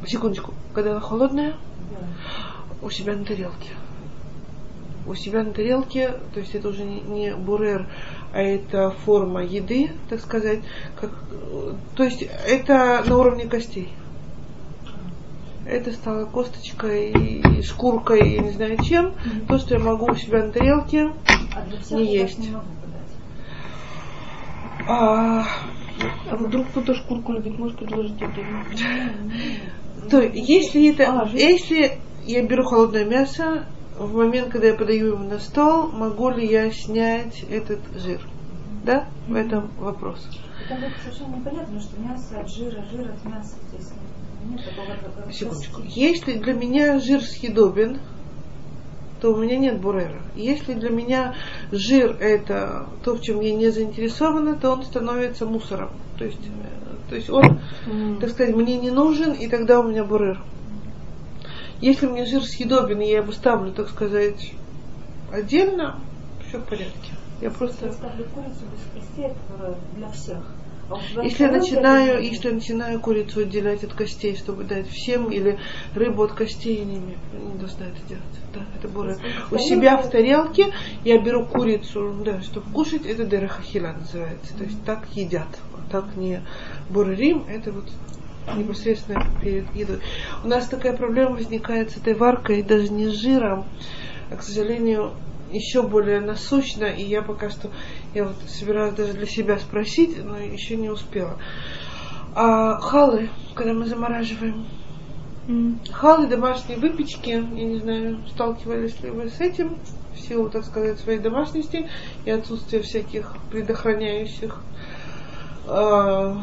Секундочку. Когда она холодная, Да. у себя на тарелке. У себя на тарелке, то есть это уже не, не бурер, а это форма еды, так сказать. Как, э, то есть это на уровне костей. Это стало косточкой, и шкуркой, и не знаю чем. То, что я могу у себя на тарелке, А Не есть. не а, А вдруг кто-то шкурку любит, может предложить отдельно? То если это, А, если я беру холодное мясо, в момент, когда я подаю его на стол, могу ли я снять этот жир? Да? В этом вопрос. Это совершенно непонятно, что мясо от жира, жир от мяса здесь нет Секундочку. Если для меня жир съедобен, то у меня нет бурера. Если для меня жир это то, в чем я не заинтересована, то он становится мусором. То есть, э, то есть он, так сказать, мне не нужен, и тогда у меня бурер. Если мне жир съедобен, и я его ставлю, так сказать, отдельно, все в порядке. Я Я просто... ставлю курицу без костей, которая для всех. Если я начинаю, если я начинаю курицу отделять от костей, чтобы дать всем, или рыбу от костей, я не, имею- не должна это делать. Да, это бурер. У себя в тарелке я беру курицу, да, чтобы кушать, это дерахахила называется. То есть так едят. Так не бурерим, это вот непосредственно перед едой. У нас такая проблема возникает с этой варкой, даже не с жиром, а, к сожалению, еще более насущно, и я пока что, я вот собираюсь даже для себя спросить, но еще не успела. А халы, когда мы замораживаем, М. Халы домашней выпечки, я не знаю, сталкивались ли вы с этим, в силу, так сказать, своей домашности и отсутствия всяких предохраняющих э,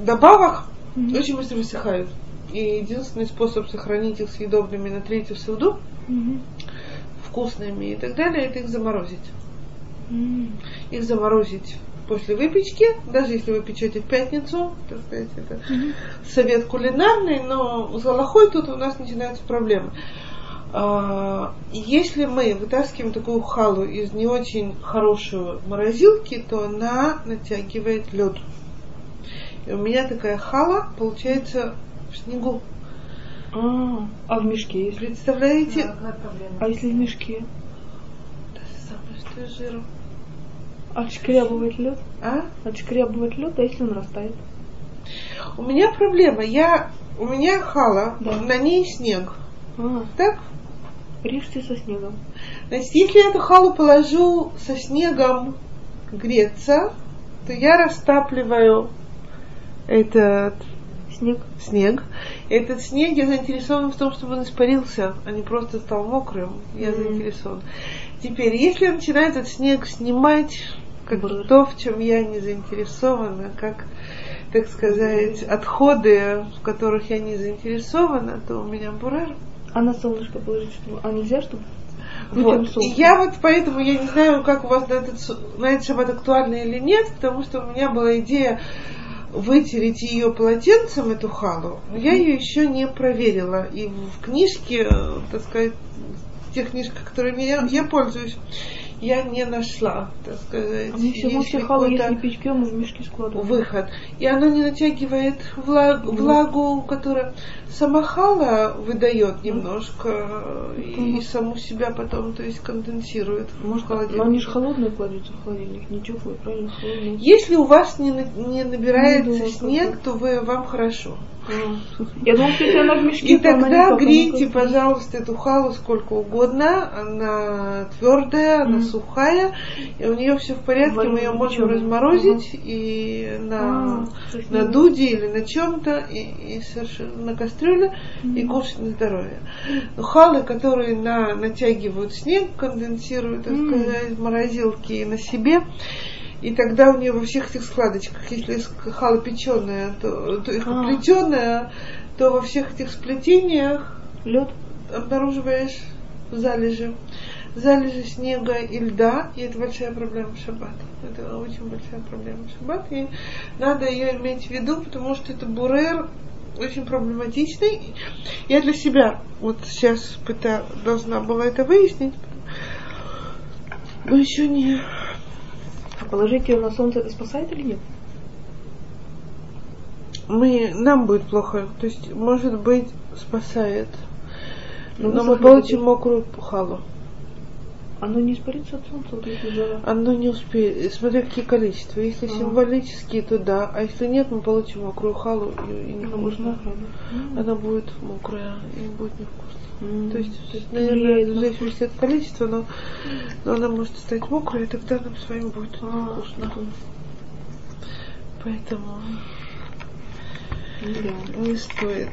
добавок, Мгм. очень быстро высыхают. И единственный способ сохранить их съедобными на третью среду, Мгм. вкусными и так далее, это их заморозить. Их заморозить после выпечки, даже если вы печете в пятницу, так сказать, это совет кулинарный, но с галахой тут у нас начинаются проблемы. А, Если мы вытаскиваем такую халу из не очень хорошей морозилки, то она натягивает лед. И у меня такая хала получается в снегу. А, а в мешке если? Представляете? Да? А если в мешке? Же самое, что жиром. Отшкрябывает лед? А? Отшкрябывает лед, а если он растает? У меня проблема. Я, у меня хала, Да. на ней снег. А, Так? режьте со снегом. Значит, если я эту халу положу со снегом греться, то я растапливаю этот Снег. снег. Этот снег я заинтересован в том, чтобы он испарился, а не просто стал мокрым. Я Мгм. заинтересован. Теперь, если я начинаю этот снег снимать, как Бррр. то, в чем я не заинтересована, как, так сказать, отходы, в которых я не заинтересована, то у меня бурер. А на солнышко положить, чтобы... А нельзя, чтобы... Вот. И я вот поэтому я не знаю, как у вас на этот, на этот шаббат актуально или нет, потому что у меня была идея вытереть ее полотенцем, эту халу. Но я ее еще не проверила. И в книжке, э, так сказать, в тех книжках, которыми я, я пользуюсь, я не нашла, так сказать, А мы все, халы, если печь мы в мешки складываем. выход. И оно не натягивает влагу, Мгм. влагу которая сама хала выдает немножко э, и, саму себя потом, то есть конденсирует Может, холодильнике. но они же холодные кладутся в холодильник, не теплые, правильно? Холодные. Если у вас не, не набирается Не думала, снег, то вы, вам хорошо. Я думала, что если она в мешке, И то она тогда грейте, пожалуйста, эту халу сколько угодно. Она твердая, она. Сухая, и у нее все в порядке. Мы ее можем разморозить и на, А, на дуде или на чем-то, и, и совершенно на кастрюле, и Мгм. кушать на здоровье. Но халы, которые на, натягивают снег, конденсируют, так сказать, в морозилке на себе, и тогда у нее во всех этих складочках, если хала печеная, то, то их А. плетеная, то во всех этих сплетениях Лед. обнаруживаешь залежи. Залежи снега и льда, и это большая проблема в шаббат. Это очень большая проблема в шаббат, и надо ее иметь в виду, потому что это бурер очень проблематичный. Я для себя вот сейчас пыта, должна была это выяснить, но еще не... А положить ее на солнце это спасает или нет? Мы, нам будет плохо, то есть, может быть, спасает. Ну, Но мы высохнет получим опять. мокрую халу. Оно не испарится от солнца, вот если жара. Оно не успеет, смотря какие количества. Если А. символические, то да. А если нет, мы получим мокрую халу и, и не Оно будет да? Она будет мокрая и будет невкусно. М. То есть, влияет наверное, в зависимости от количества, но, но она может стать мокрой, и тогда нам с вами будет А, вкусно. Поэтому да. не стоит.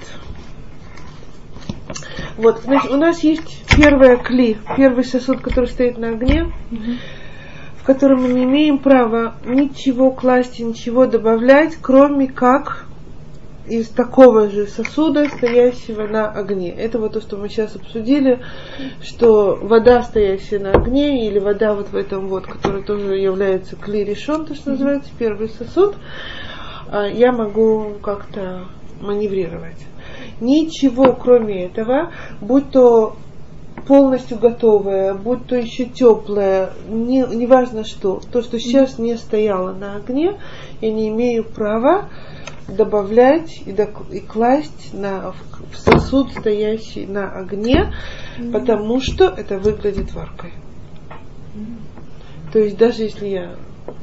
Вот, значит, у нас есть первая кли, первый сосуд, который стоит на огне, в котором мы не имеем права ничего класть и ничего добавлять, кроме как из такого же сосуда, стоящего на огне. Это вот то, что мы сейчас обсудили, что вода, стоящая на огне, или вода вот в этом вот, который тоже является кли решен, то, что называется, первый сосуд, а, я могу как-то маневрировать. Ничего кроме этого, будь то полностью готовое, будь то еще теплое, не, неважно что, то, что сейчас не стояло на огне, я не имею права добавлять и, док- и класть на, в, сосуд, стоящий на огне, потому что это выглядит варкой. То есть даже если я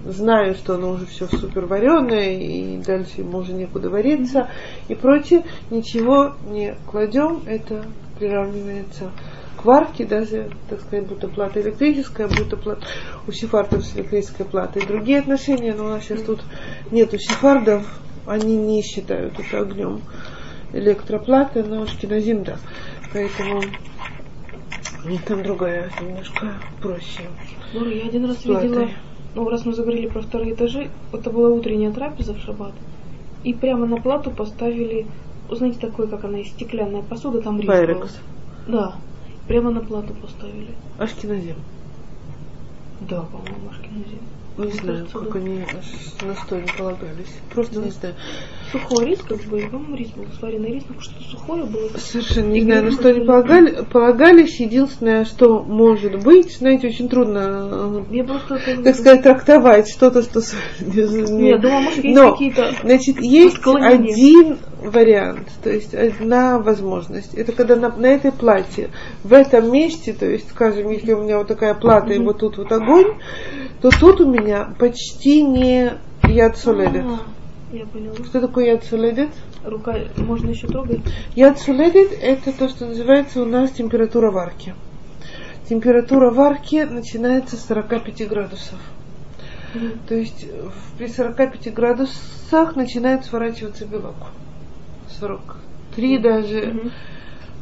знаю, что оно уже все супер вареное, и дальше ему уже некуда вариться и прочее, ничего не кладем, это приравнивается к варке, даже, так сказать, будто плата электрическая, будто плата у сефардов с электрической платой. Другие отношения, но у нас сейчас тут нету сефардов, они не считают это огнем электроплаты, но шкиназим да. Поэтому у них там другая немножко проще. Лора, я один раз Платой. видела, ну раз мы заговорили про вторые этажи, это была утренняя трапеза в шаббат. И прямо на плату поставили, знаете, такое, как она, есть стеклянная посуда, там рис. Да, прямо на плату поставили. Ашкиназим. Да, по-моему, Ашкеназим. Не Мне знаю, как они на не полагались. Просто Да. не знаю. Сухой рис, как бы, по-моему, рис был, сваренный рис, ну что-то сухое было. Совершенно не знаю, на что они полагали, полагались. Единственное, что может быть, знаете, очень трудно, Я просто... э, так сказать, трактовать что-то, что... не- Нет, думаю, может, есть какие-то... Значит, есть один вариант, то есть одна возможность. Это когда на, на этой плате, в этом месте, то есть, скажем, если у меня вот такая плата и вот тут вот огонь, то тут у меня почти не яд соледет. А, Я поняла. Что такое яд соледет? Рука можно еще трогать? Яд соледет это то, что называется у нас температура варки. Температура варки начинается с 45 градусов. То есть при 45 градусах начинает сворачиваться белок. 43 даже Мгм.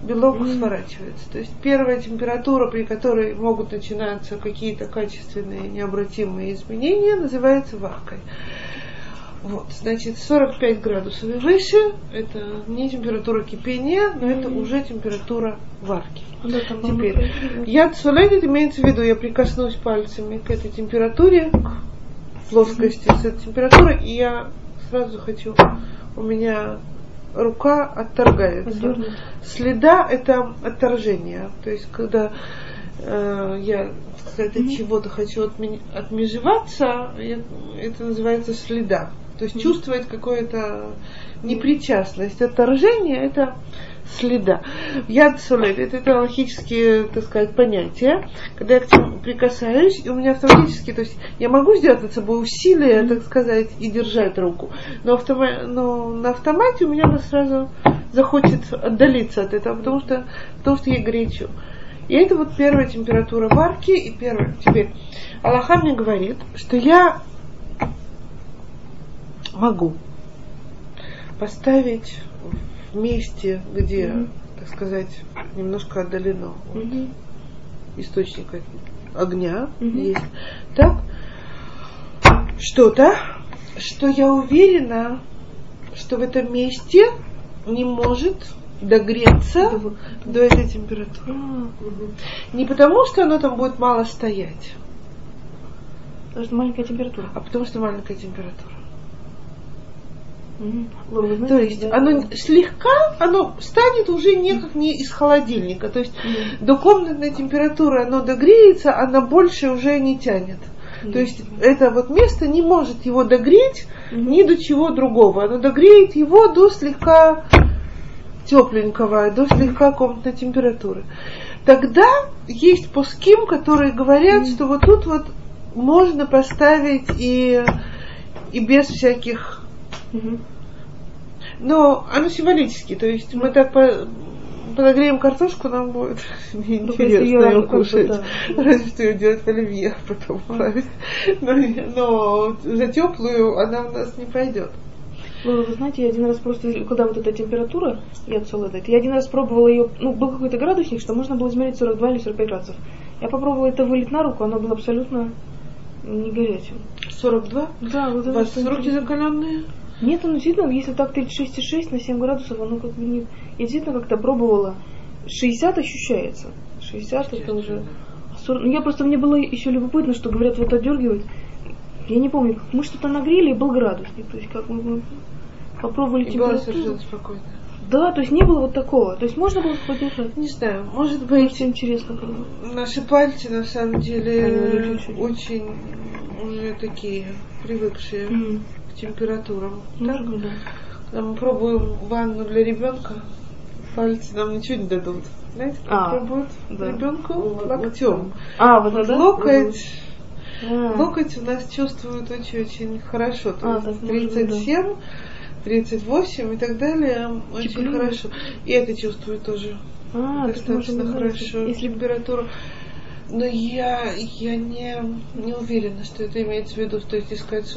белок Мгм. сворачивается. То есть первая температура, при которой могут начинаться какие-то качественные необратимые изменения, называется варкой. Вот, значит, 45 градусов и выше это не температура кипения, но это Мгм. уже температура варки. Да, Теперь, Яд соледит имеется в виду, я прикоснусь пальцами к этой температуре, к плоскости с этой температурой, и я сразу хочу, у меня рука отторгается. Отдернуть. Следа это отторжение. То есть, когда э, я сказать, от Мгм. чего-то хочу отме- отмежеваться, это называется следа. То есть Мгм. чувствовать какое-то непричастность. Отторжение это следа. Яд солед это, это логические, так сказать, понятия. Когда я к чему прикасаюсь, и у меня автоматически, то есть я могу сделать над собой усилие, так сказать, и держать руку, но, автома- но на автомате у меня она сразу захочет отдалиться от этого, потому что, потому что я горячу. И это вот первая температура варки и первая. Теперь Аллаха мне говорит, что я могу поставить месте, где, Мгм. так сказать, немножко отдалено от Мгм. источника огня Мгм. есть, так, что-то, что я уверена, что в этом месте не может догреться вот. до этой температуры. А, Не потому, что оно там будет мало стоять, Потому что маленькая температура. а потому что маленькая температура. То есть да, оно слегка, оно станет уже не как не из холодильника. То есть до комнатной температуры оно догреется, она больше уже не тянет. То есть это вот место не может его догреть ни до чего другого. Оно догреет его до слегка тепленького, до слегка комнатной температуры. тогда есть пуским, которые говорят, что вот тут вот можно поставить и, и без всяких... Мгм. Но оно символически, то есть мы так по- подогреем картошку, нам будет если неинтересно её ее кушать. да. Разве что ее делать в оливье потом плавить. Но, но за теплую она у нас не пойдет. Вы, вы знаете, я один раз просто, когда вот эта температура, я солодает, я один раз пробовала ее, ну, был какой-то градусник, что можно было измерить 42 или 45 градусов. Я попробовала это вылить на руку, оно было абсолютно не горячим. 42? Да, вот У это вас что руки интересно. закаленные? Нет, ну действительно, если так 36,6 на 7 градусов, оно как бы не... Я действительно как-то пробовала. 60 ощущается. 60 это уже... а 40 Ну я просто, мне было еще любопытно, что говорят, вот отдергивать. Я не помню, мы что-то нагрели, и был градусник. То есть как мы мы попробовали И было температуру. совершенно спокойно. Да, то есть не было вот такого. То есть можно было поддержать. Не знаю, может Было быть, все интересно. наши пальцы на самом деле очень уже такие привыкшие М, к температурам. Так? быть, да. Когда мы пробуем ванну для ребенка, пальцы нам ничего не дадут. Знаете, как А, пробуют да. ребенку локтем. А, вот это? Локоть, А. локоть у нас чувствует очень-очень хорошо. То А, есть так может быть, 37, 38 и так далее очень Теплее. хорошо. И это чувствует тоже А, достаточно хорошо Если температуру. Но я, я не, не уверена, что это имеется в виду, то есть искать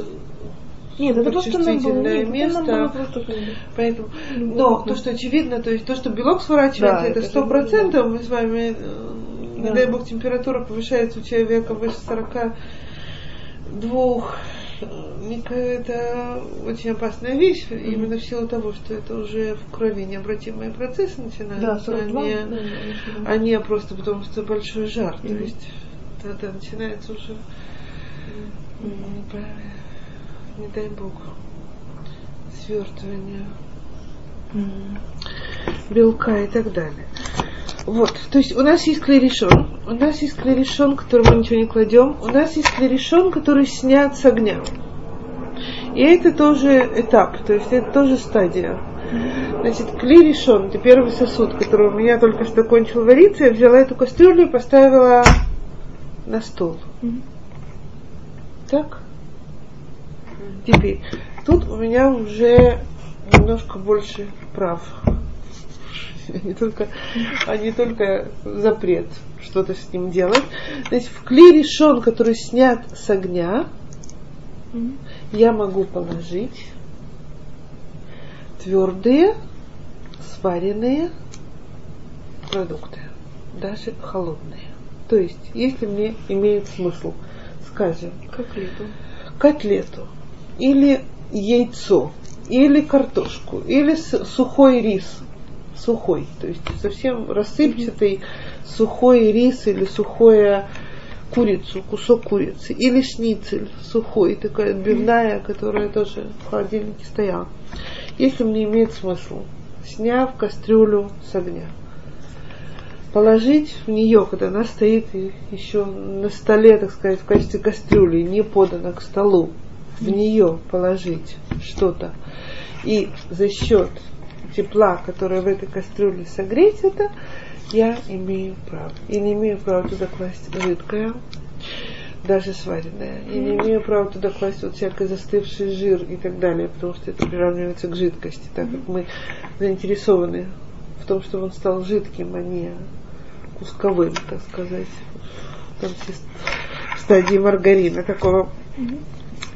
Нет, это просто нам было, нет, это нам было место. просто. Поэтому, Ну, но понятно. то, что очевидно, то есть то, что белок сворачивается, Да, это сто процентов. Мы с вами, э, не Да. дай бог, температура повышается у человека выше 42. Это очень опасная вещь, именно в силу того, что это уже в крови необратимые процессы Да, начинаются, 42. да, да, да. а не просто потому, что большой жар. То Мгм. есть тогда начинается уже не, по- не дай бог свертывание М. белка и так далее. Вот, то есть у нас есть клерешон, у нас есть клерешон, который мы ничего не кладем, у нас есть клерешон, который снят с огня. И это тоже этап, то есть это тоже стадия. Значит, клерешон, это первый сосуд, который у меня только что кончил вариться, я взяла эту кастрюлю и поставила на стол. Так? Теперь, тут у меня уже немножко больше прав. А не только, а не только запрет что-то с ним делать. Значит, в клей решен, который снят с огня, я могу положить твердые, сваренные продукты, даже холодные. То есть, если мне имеет смысл, скажем, Как лето. котлету или яйцо или картошку или сухой рис сухой. То есть совсем рассыпчатый сухой рис или сухое курицу кусок курицы. Или шницель сухой такая отбивная которая тоже в холодильнике стояла. Если мне имеет смысл сняв кастрюлю с огня положить в нее, когда она стоит еще на столе, так сказать, в качестве кастрюли, не подана к столу, в нее положить что-то. И за счет тепла, которое в этой кастрюле согреть это, я имею право. И не имею права туда класть жидкое, даже сваренное. И не имею права туда класть вот всякий застывший жир и так далее, потому что это приравнивается к жидкости, так как мы заинтересованы в том, чтобы он стал жидким, а не кусковым, так сказать, числе в стадии маргарина такого.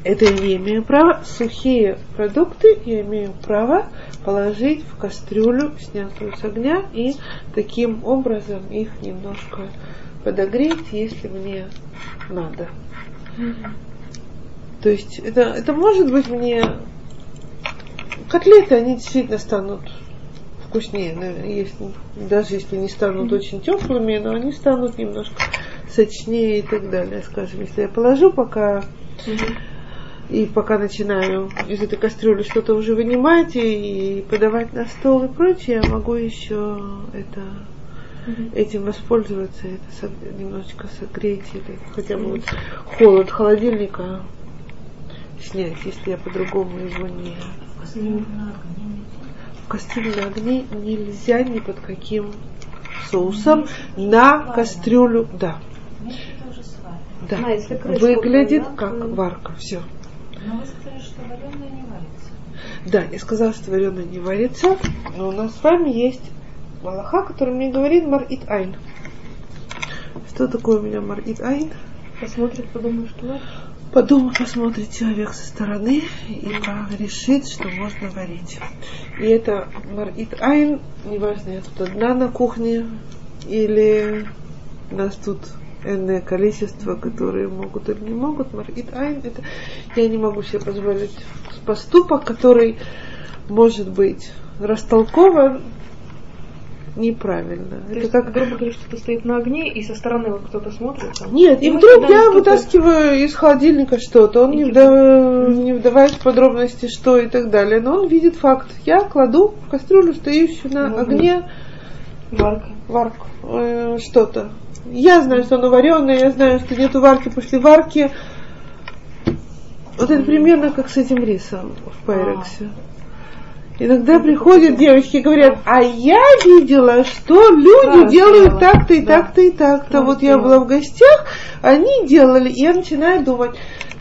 Это я не имею права. Сухие продукты я имею право положить в кастрюлю, снятую с огня, и таким образом их немножко подогреть, если мне надо. То есть это, это может быть мне... Котлеты, они действительно станут вкуснее, если, даже если не станут очень теплыми, но они станут немножко сочнее и так далее. Скажем, если я положу пока и пока начинаю из этой кастрюли что-то уже вынимать и, и подавать на стол и прочее, я могу еще это этим воспользоваться, это сог- немножечко согреть или хотя бы вот холод холодильника снять, если я по-другому его не В кастрюле на огне нельзя? Ни под каким соусом. На кастрюлю, да, да. А, Выглядит как варка, все. Но вы сказали, что вареная не варится. Да, я сказала, что вареная не варится, но у нас с вами есть Малаха, который мне говорит Марит Айн. Что такое у меня Марит Айн? Посмотрит, подумает, что надо. Подумай, посмотрит человек со стороны и решит, что можно варить. И это Марит Айн, неважно, я тут одна на кухне, или нас тут энное количество, которые могут или не могут. Марит Айн, это я не могу себе позволить поступок, который может быть растолкован неправильно. То это есть, как грубо говоря, что-то стоит на огне, и со стороны вот кто-то смотрит. там. Нет, и мы вдруг я вытаскиваю из холодильника что-то, он не, И вда- не вдаваясь в подробности, что и так далее, но он видит факт. Я кладу в кастрюлю, стоящую на Ну, огне, Варка. варку, э, что-то. Я знаю, что оно вареное, я знаю, что нету варки после варки. Вот это примерно как с этим рисом в Пайрексе. Иногда приходят девочки и говорят, а я видела, что люди Правильно делают так-то и Да. так-то и так-то. Правильно Вот я была в гостях, они делали, и я начинаю думать,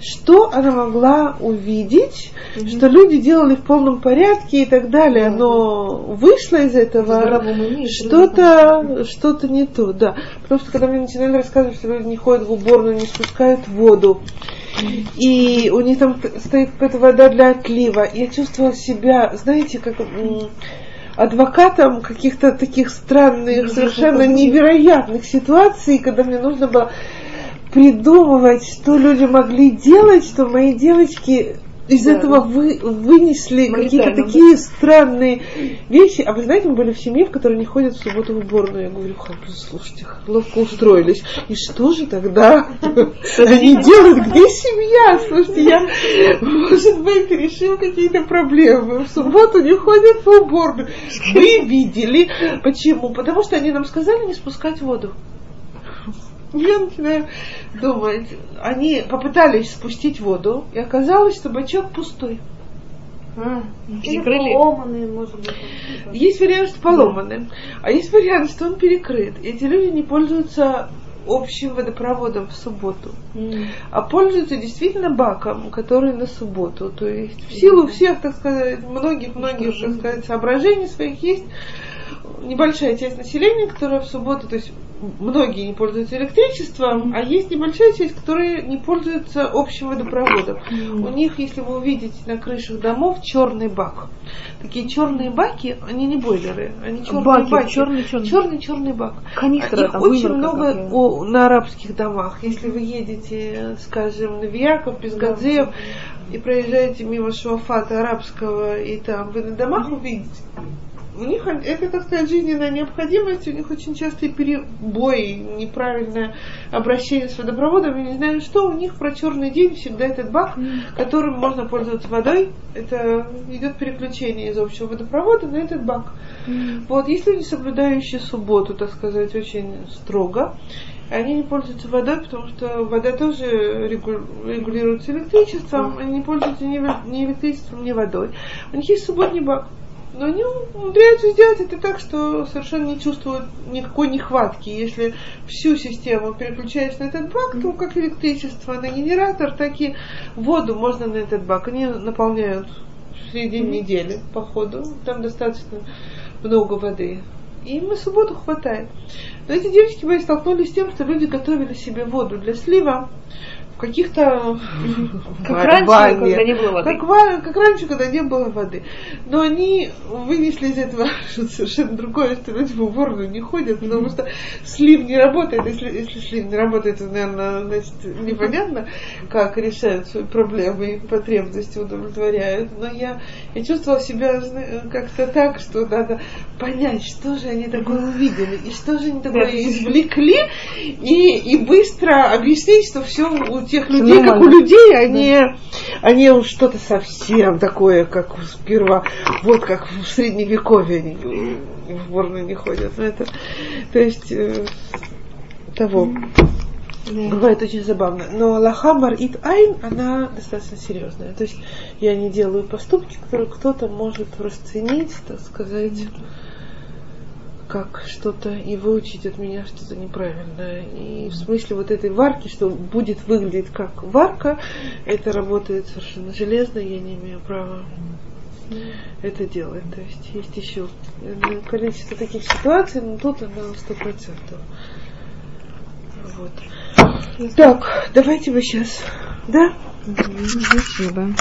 что она могла увидеть, что люди делали в полном порядке и так далее, Да, но вышло из этого что-то, что-то не то, да. Потому что когда мне начинали рассказывать, что люди не ходят в уборную, не спускают воду, и у них там стоит какая-то вода для отлива, я чувствовала себя, знаете, как адвокатом каких-то таких странных, совершенно невероятных ситуаций, когда мне нужно было придумывать, что люди могли делать, что мои девочки из Да, этого вы, вынесли какие-то такие странные вещи. А вы знаете, мы были в семье, в которой не ходят в субботу в уборную. Я говорю, «Ха, слушайте, ловко устроились. И что же тогда они делают? Где семья? Слушайте, я, может быть, решил какие-то проблемы. В субботу не ходят в уборную. Вы видели. Почему? Потому что они нам сказали не спускать воду. Я начинаю думать, они попытались спустить воду, и оказалось, что бачок пустой. А, Или поломанные, может быть. Есть вариант, что поломанный, а есть вариант, что он перекрыт. И эти люди не пользуются общим водопроводом в субботу, М. а пользуются действительно баком, который на субботу. То есть в силу всех, так сказать, многих-многих, так сказать, соображений своих есть небольшая часть населения, которая в субботу, то есть многие не пользуются электричеством, а есть небольшая часть, которые не пользуются общим водопроводом. У них, если вы увидите на крышах домов, черный бак. Такие черные баки, они не бойлеры, они черные Баки, баки. черный-черный. черный черный бак. Канистра Их там, очень много о- на арабских домах. Если вы едете, скажем, на Вияков, Пизгадзеев, и проезжаете мимо Шуафата арабского, и там вы на домах увидите, у них это, так сказать, жизненная необходимость, у них очень частые перебои, неправильное обращение с водопроводом, я не знаю что, у них про черный день всегда этот бак, которым можно пользоваться водой, это идет переключение из общего водопровода на этот бак. Вот, есть люди, соблюдающие субботу, так сказать, очень строго, они не пользуются водой, потому что вода тоже регу- регулируется электричеством, они не пользуются ни электричеством, ни водой. У них есть субботний бак. Но они умудряются сделать это так, что совершенно не чувствуют никакой нехватки. Если всю систему переключаешь на этот бак, то как электричество на генератор, так и воду можно на этот бак. Они наполняют в середине недели, по ходу. Там достаточно много воды. И им на субботу хватает. Но эти девочки мои столкнулись с тем, что люди готовили себе воду для слива каких-то Как раньше, когда не было воды. Как, как раньше, когда не было воды. Но они вынесли из этого что-то совершенно другое, что люди в уборную не ходят, потому что слив не работает. Если, если слив не работает, то, наверное, значит, непонятно, как решают свои проблемы и потребности удовлетворяют. Но я, я чувствовала себя как-то так, что надо понять, что же они такое увидели, и что же они такое извлекли, и, и быстро объяснить, что все у тех людей, как у людей, они, они что-то совсем такое, как сперва, вот как в средневековье они в уборную не ходят. Ну, это, то есть э, того. Бывает очень забавно. Но Аллаха Марит Айн, она достаточно серьезная. То есть я не делаю поступки, которые кто-то может расценить, так сказать, как что-то и выучить от меня что-то неправильное. И в смысле вот этой варки, что будет выглядеть как варка, это работает совершенно железно, я не имею права это делать. То есть есть еще количество таких ситуаций, но тут она сто процентов. Вот. Так, давайте вы сейчас. Да? Спасибо.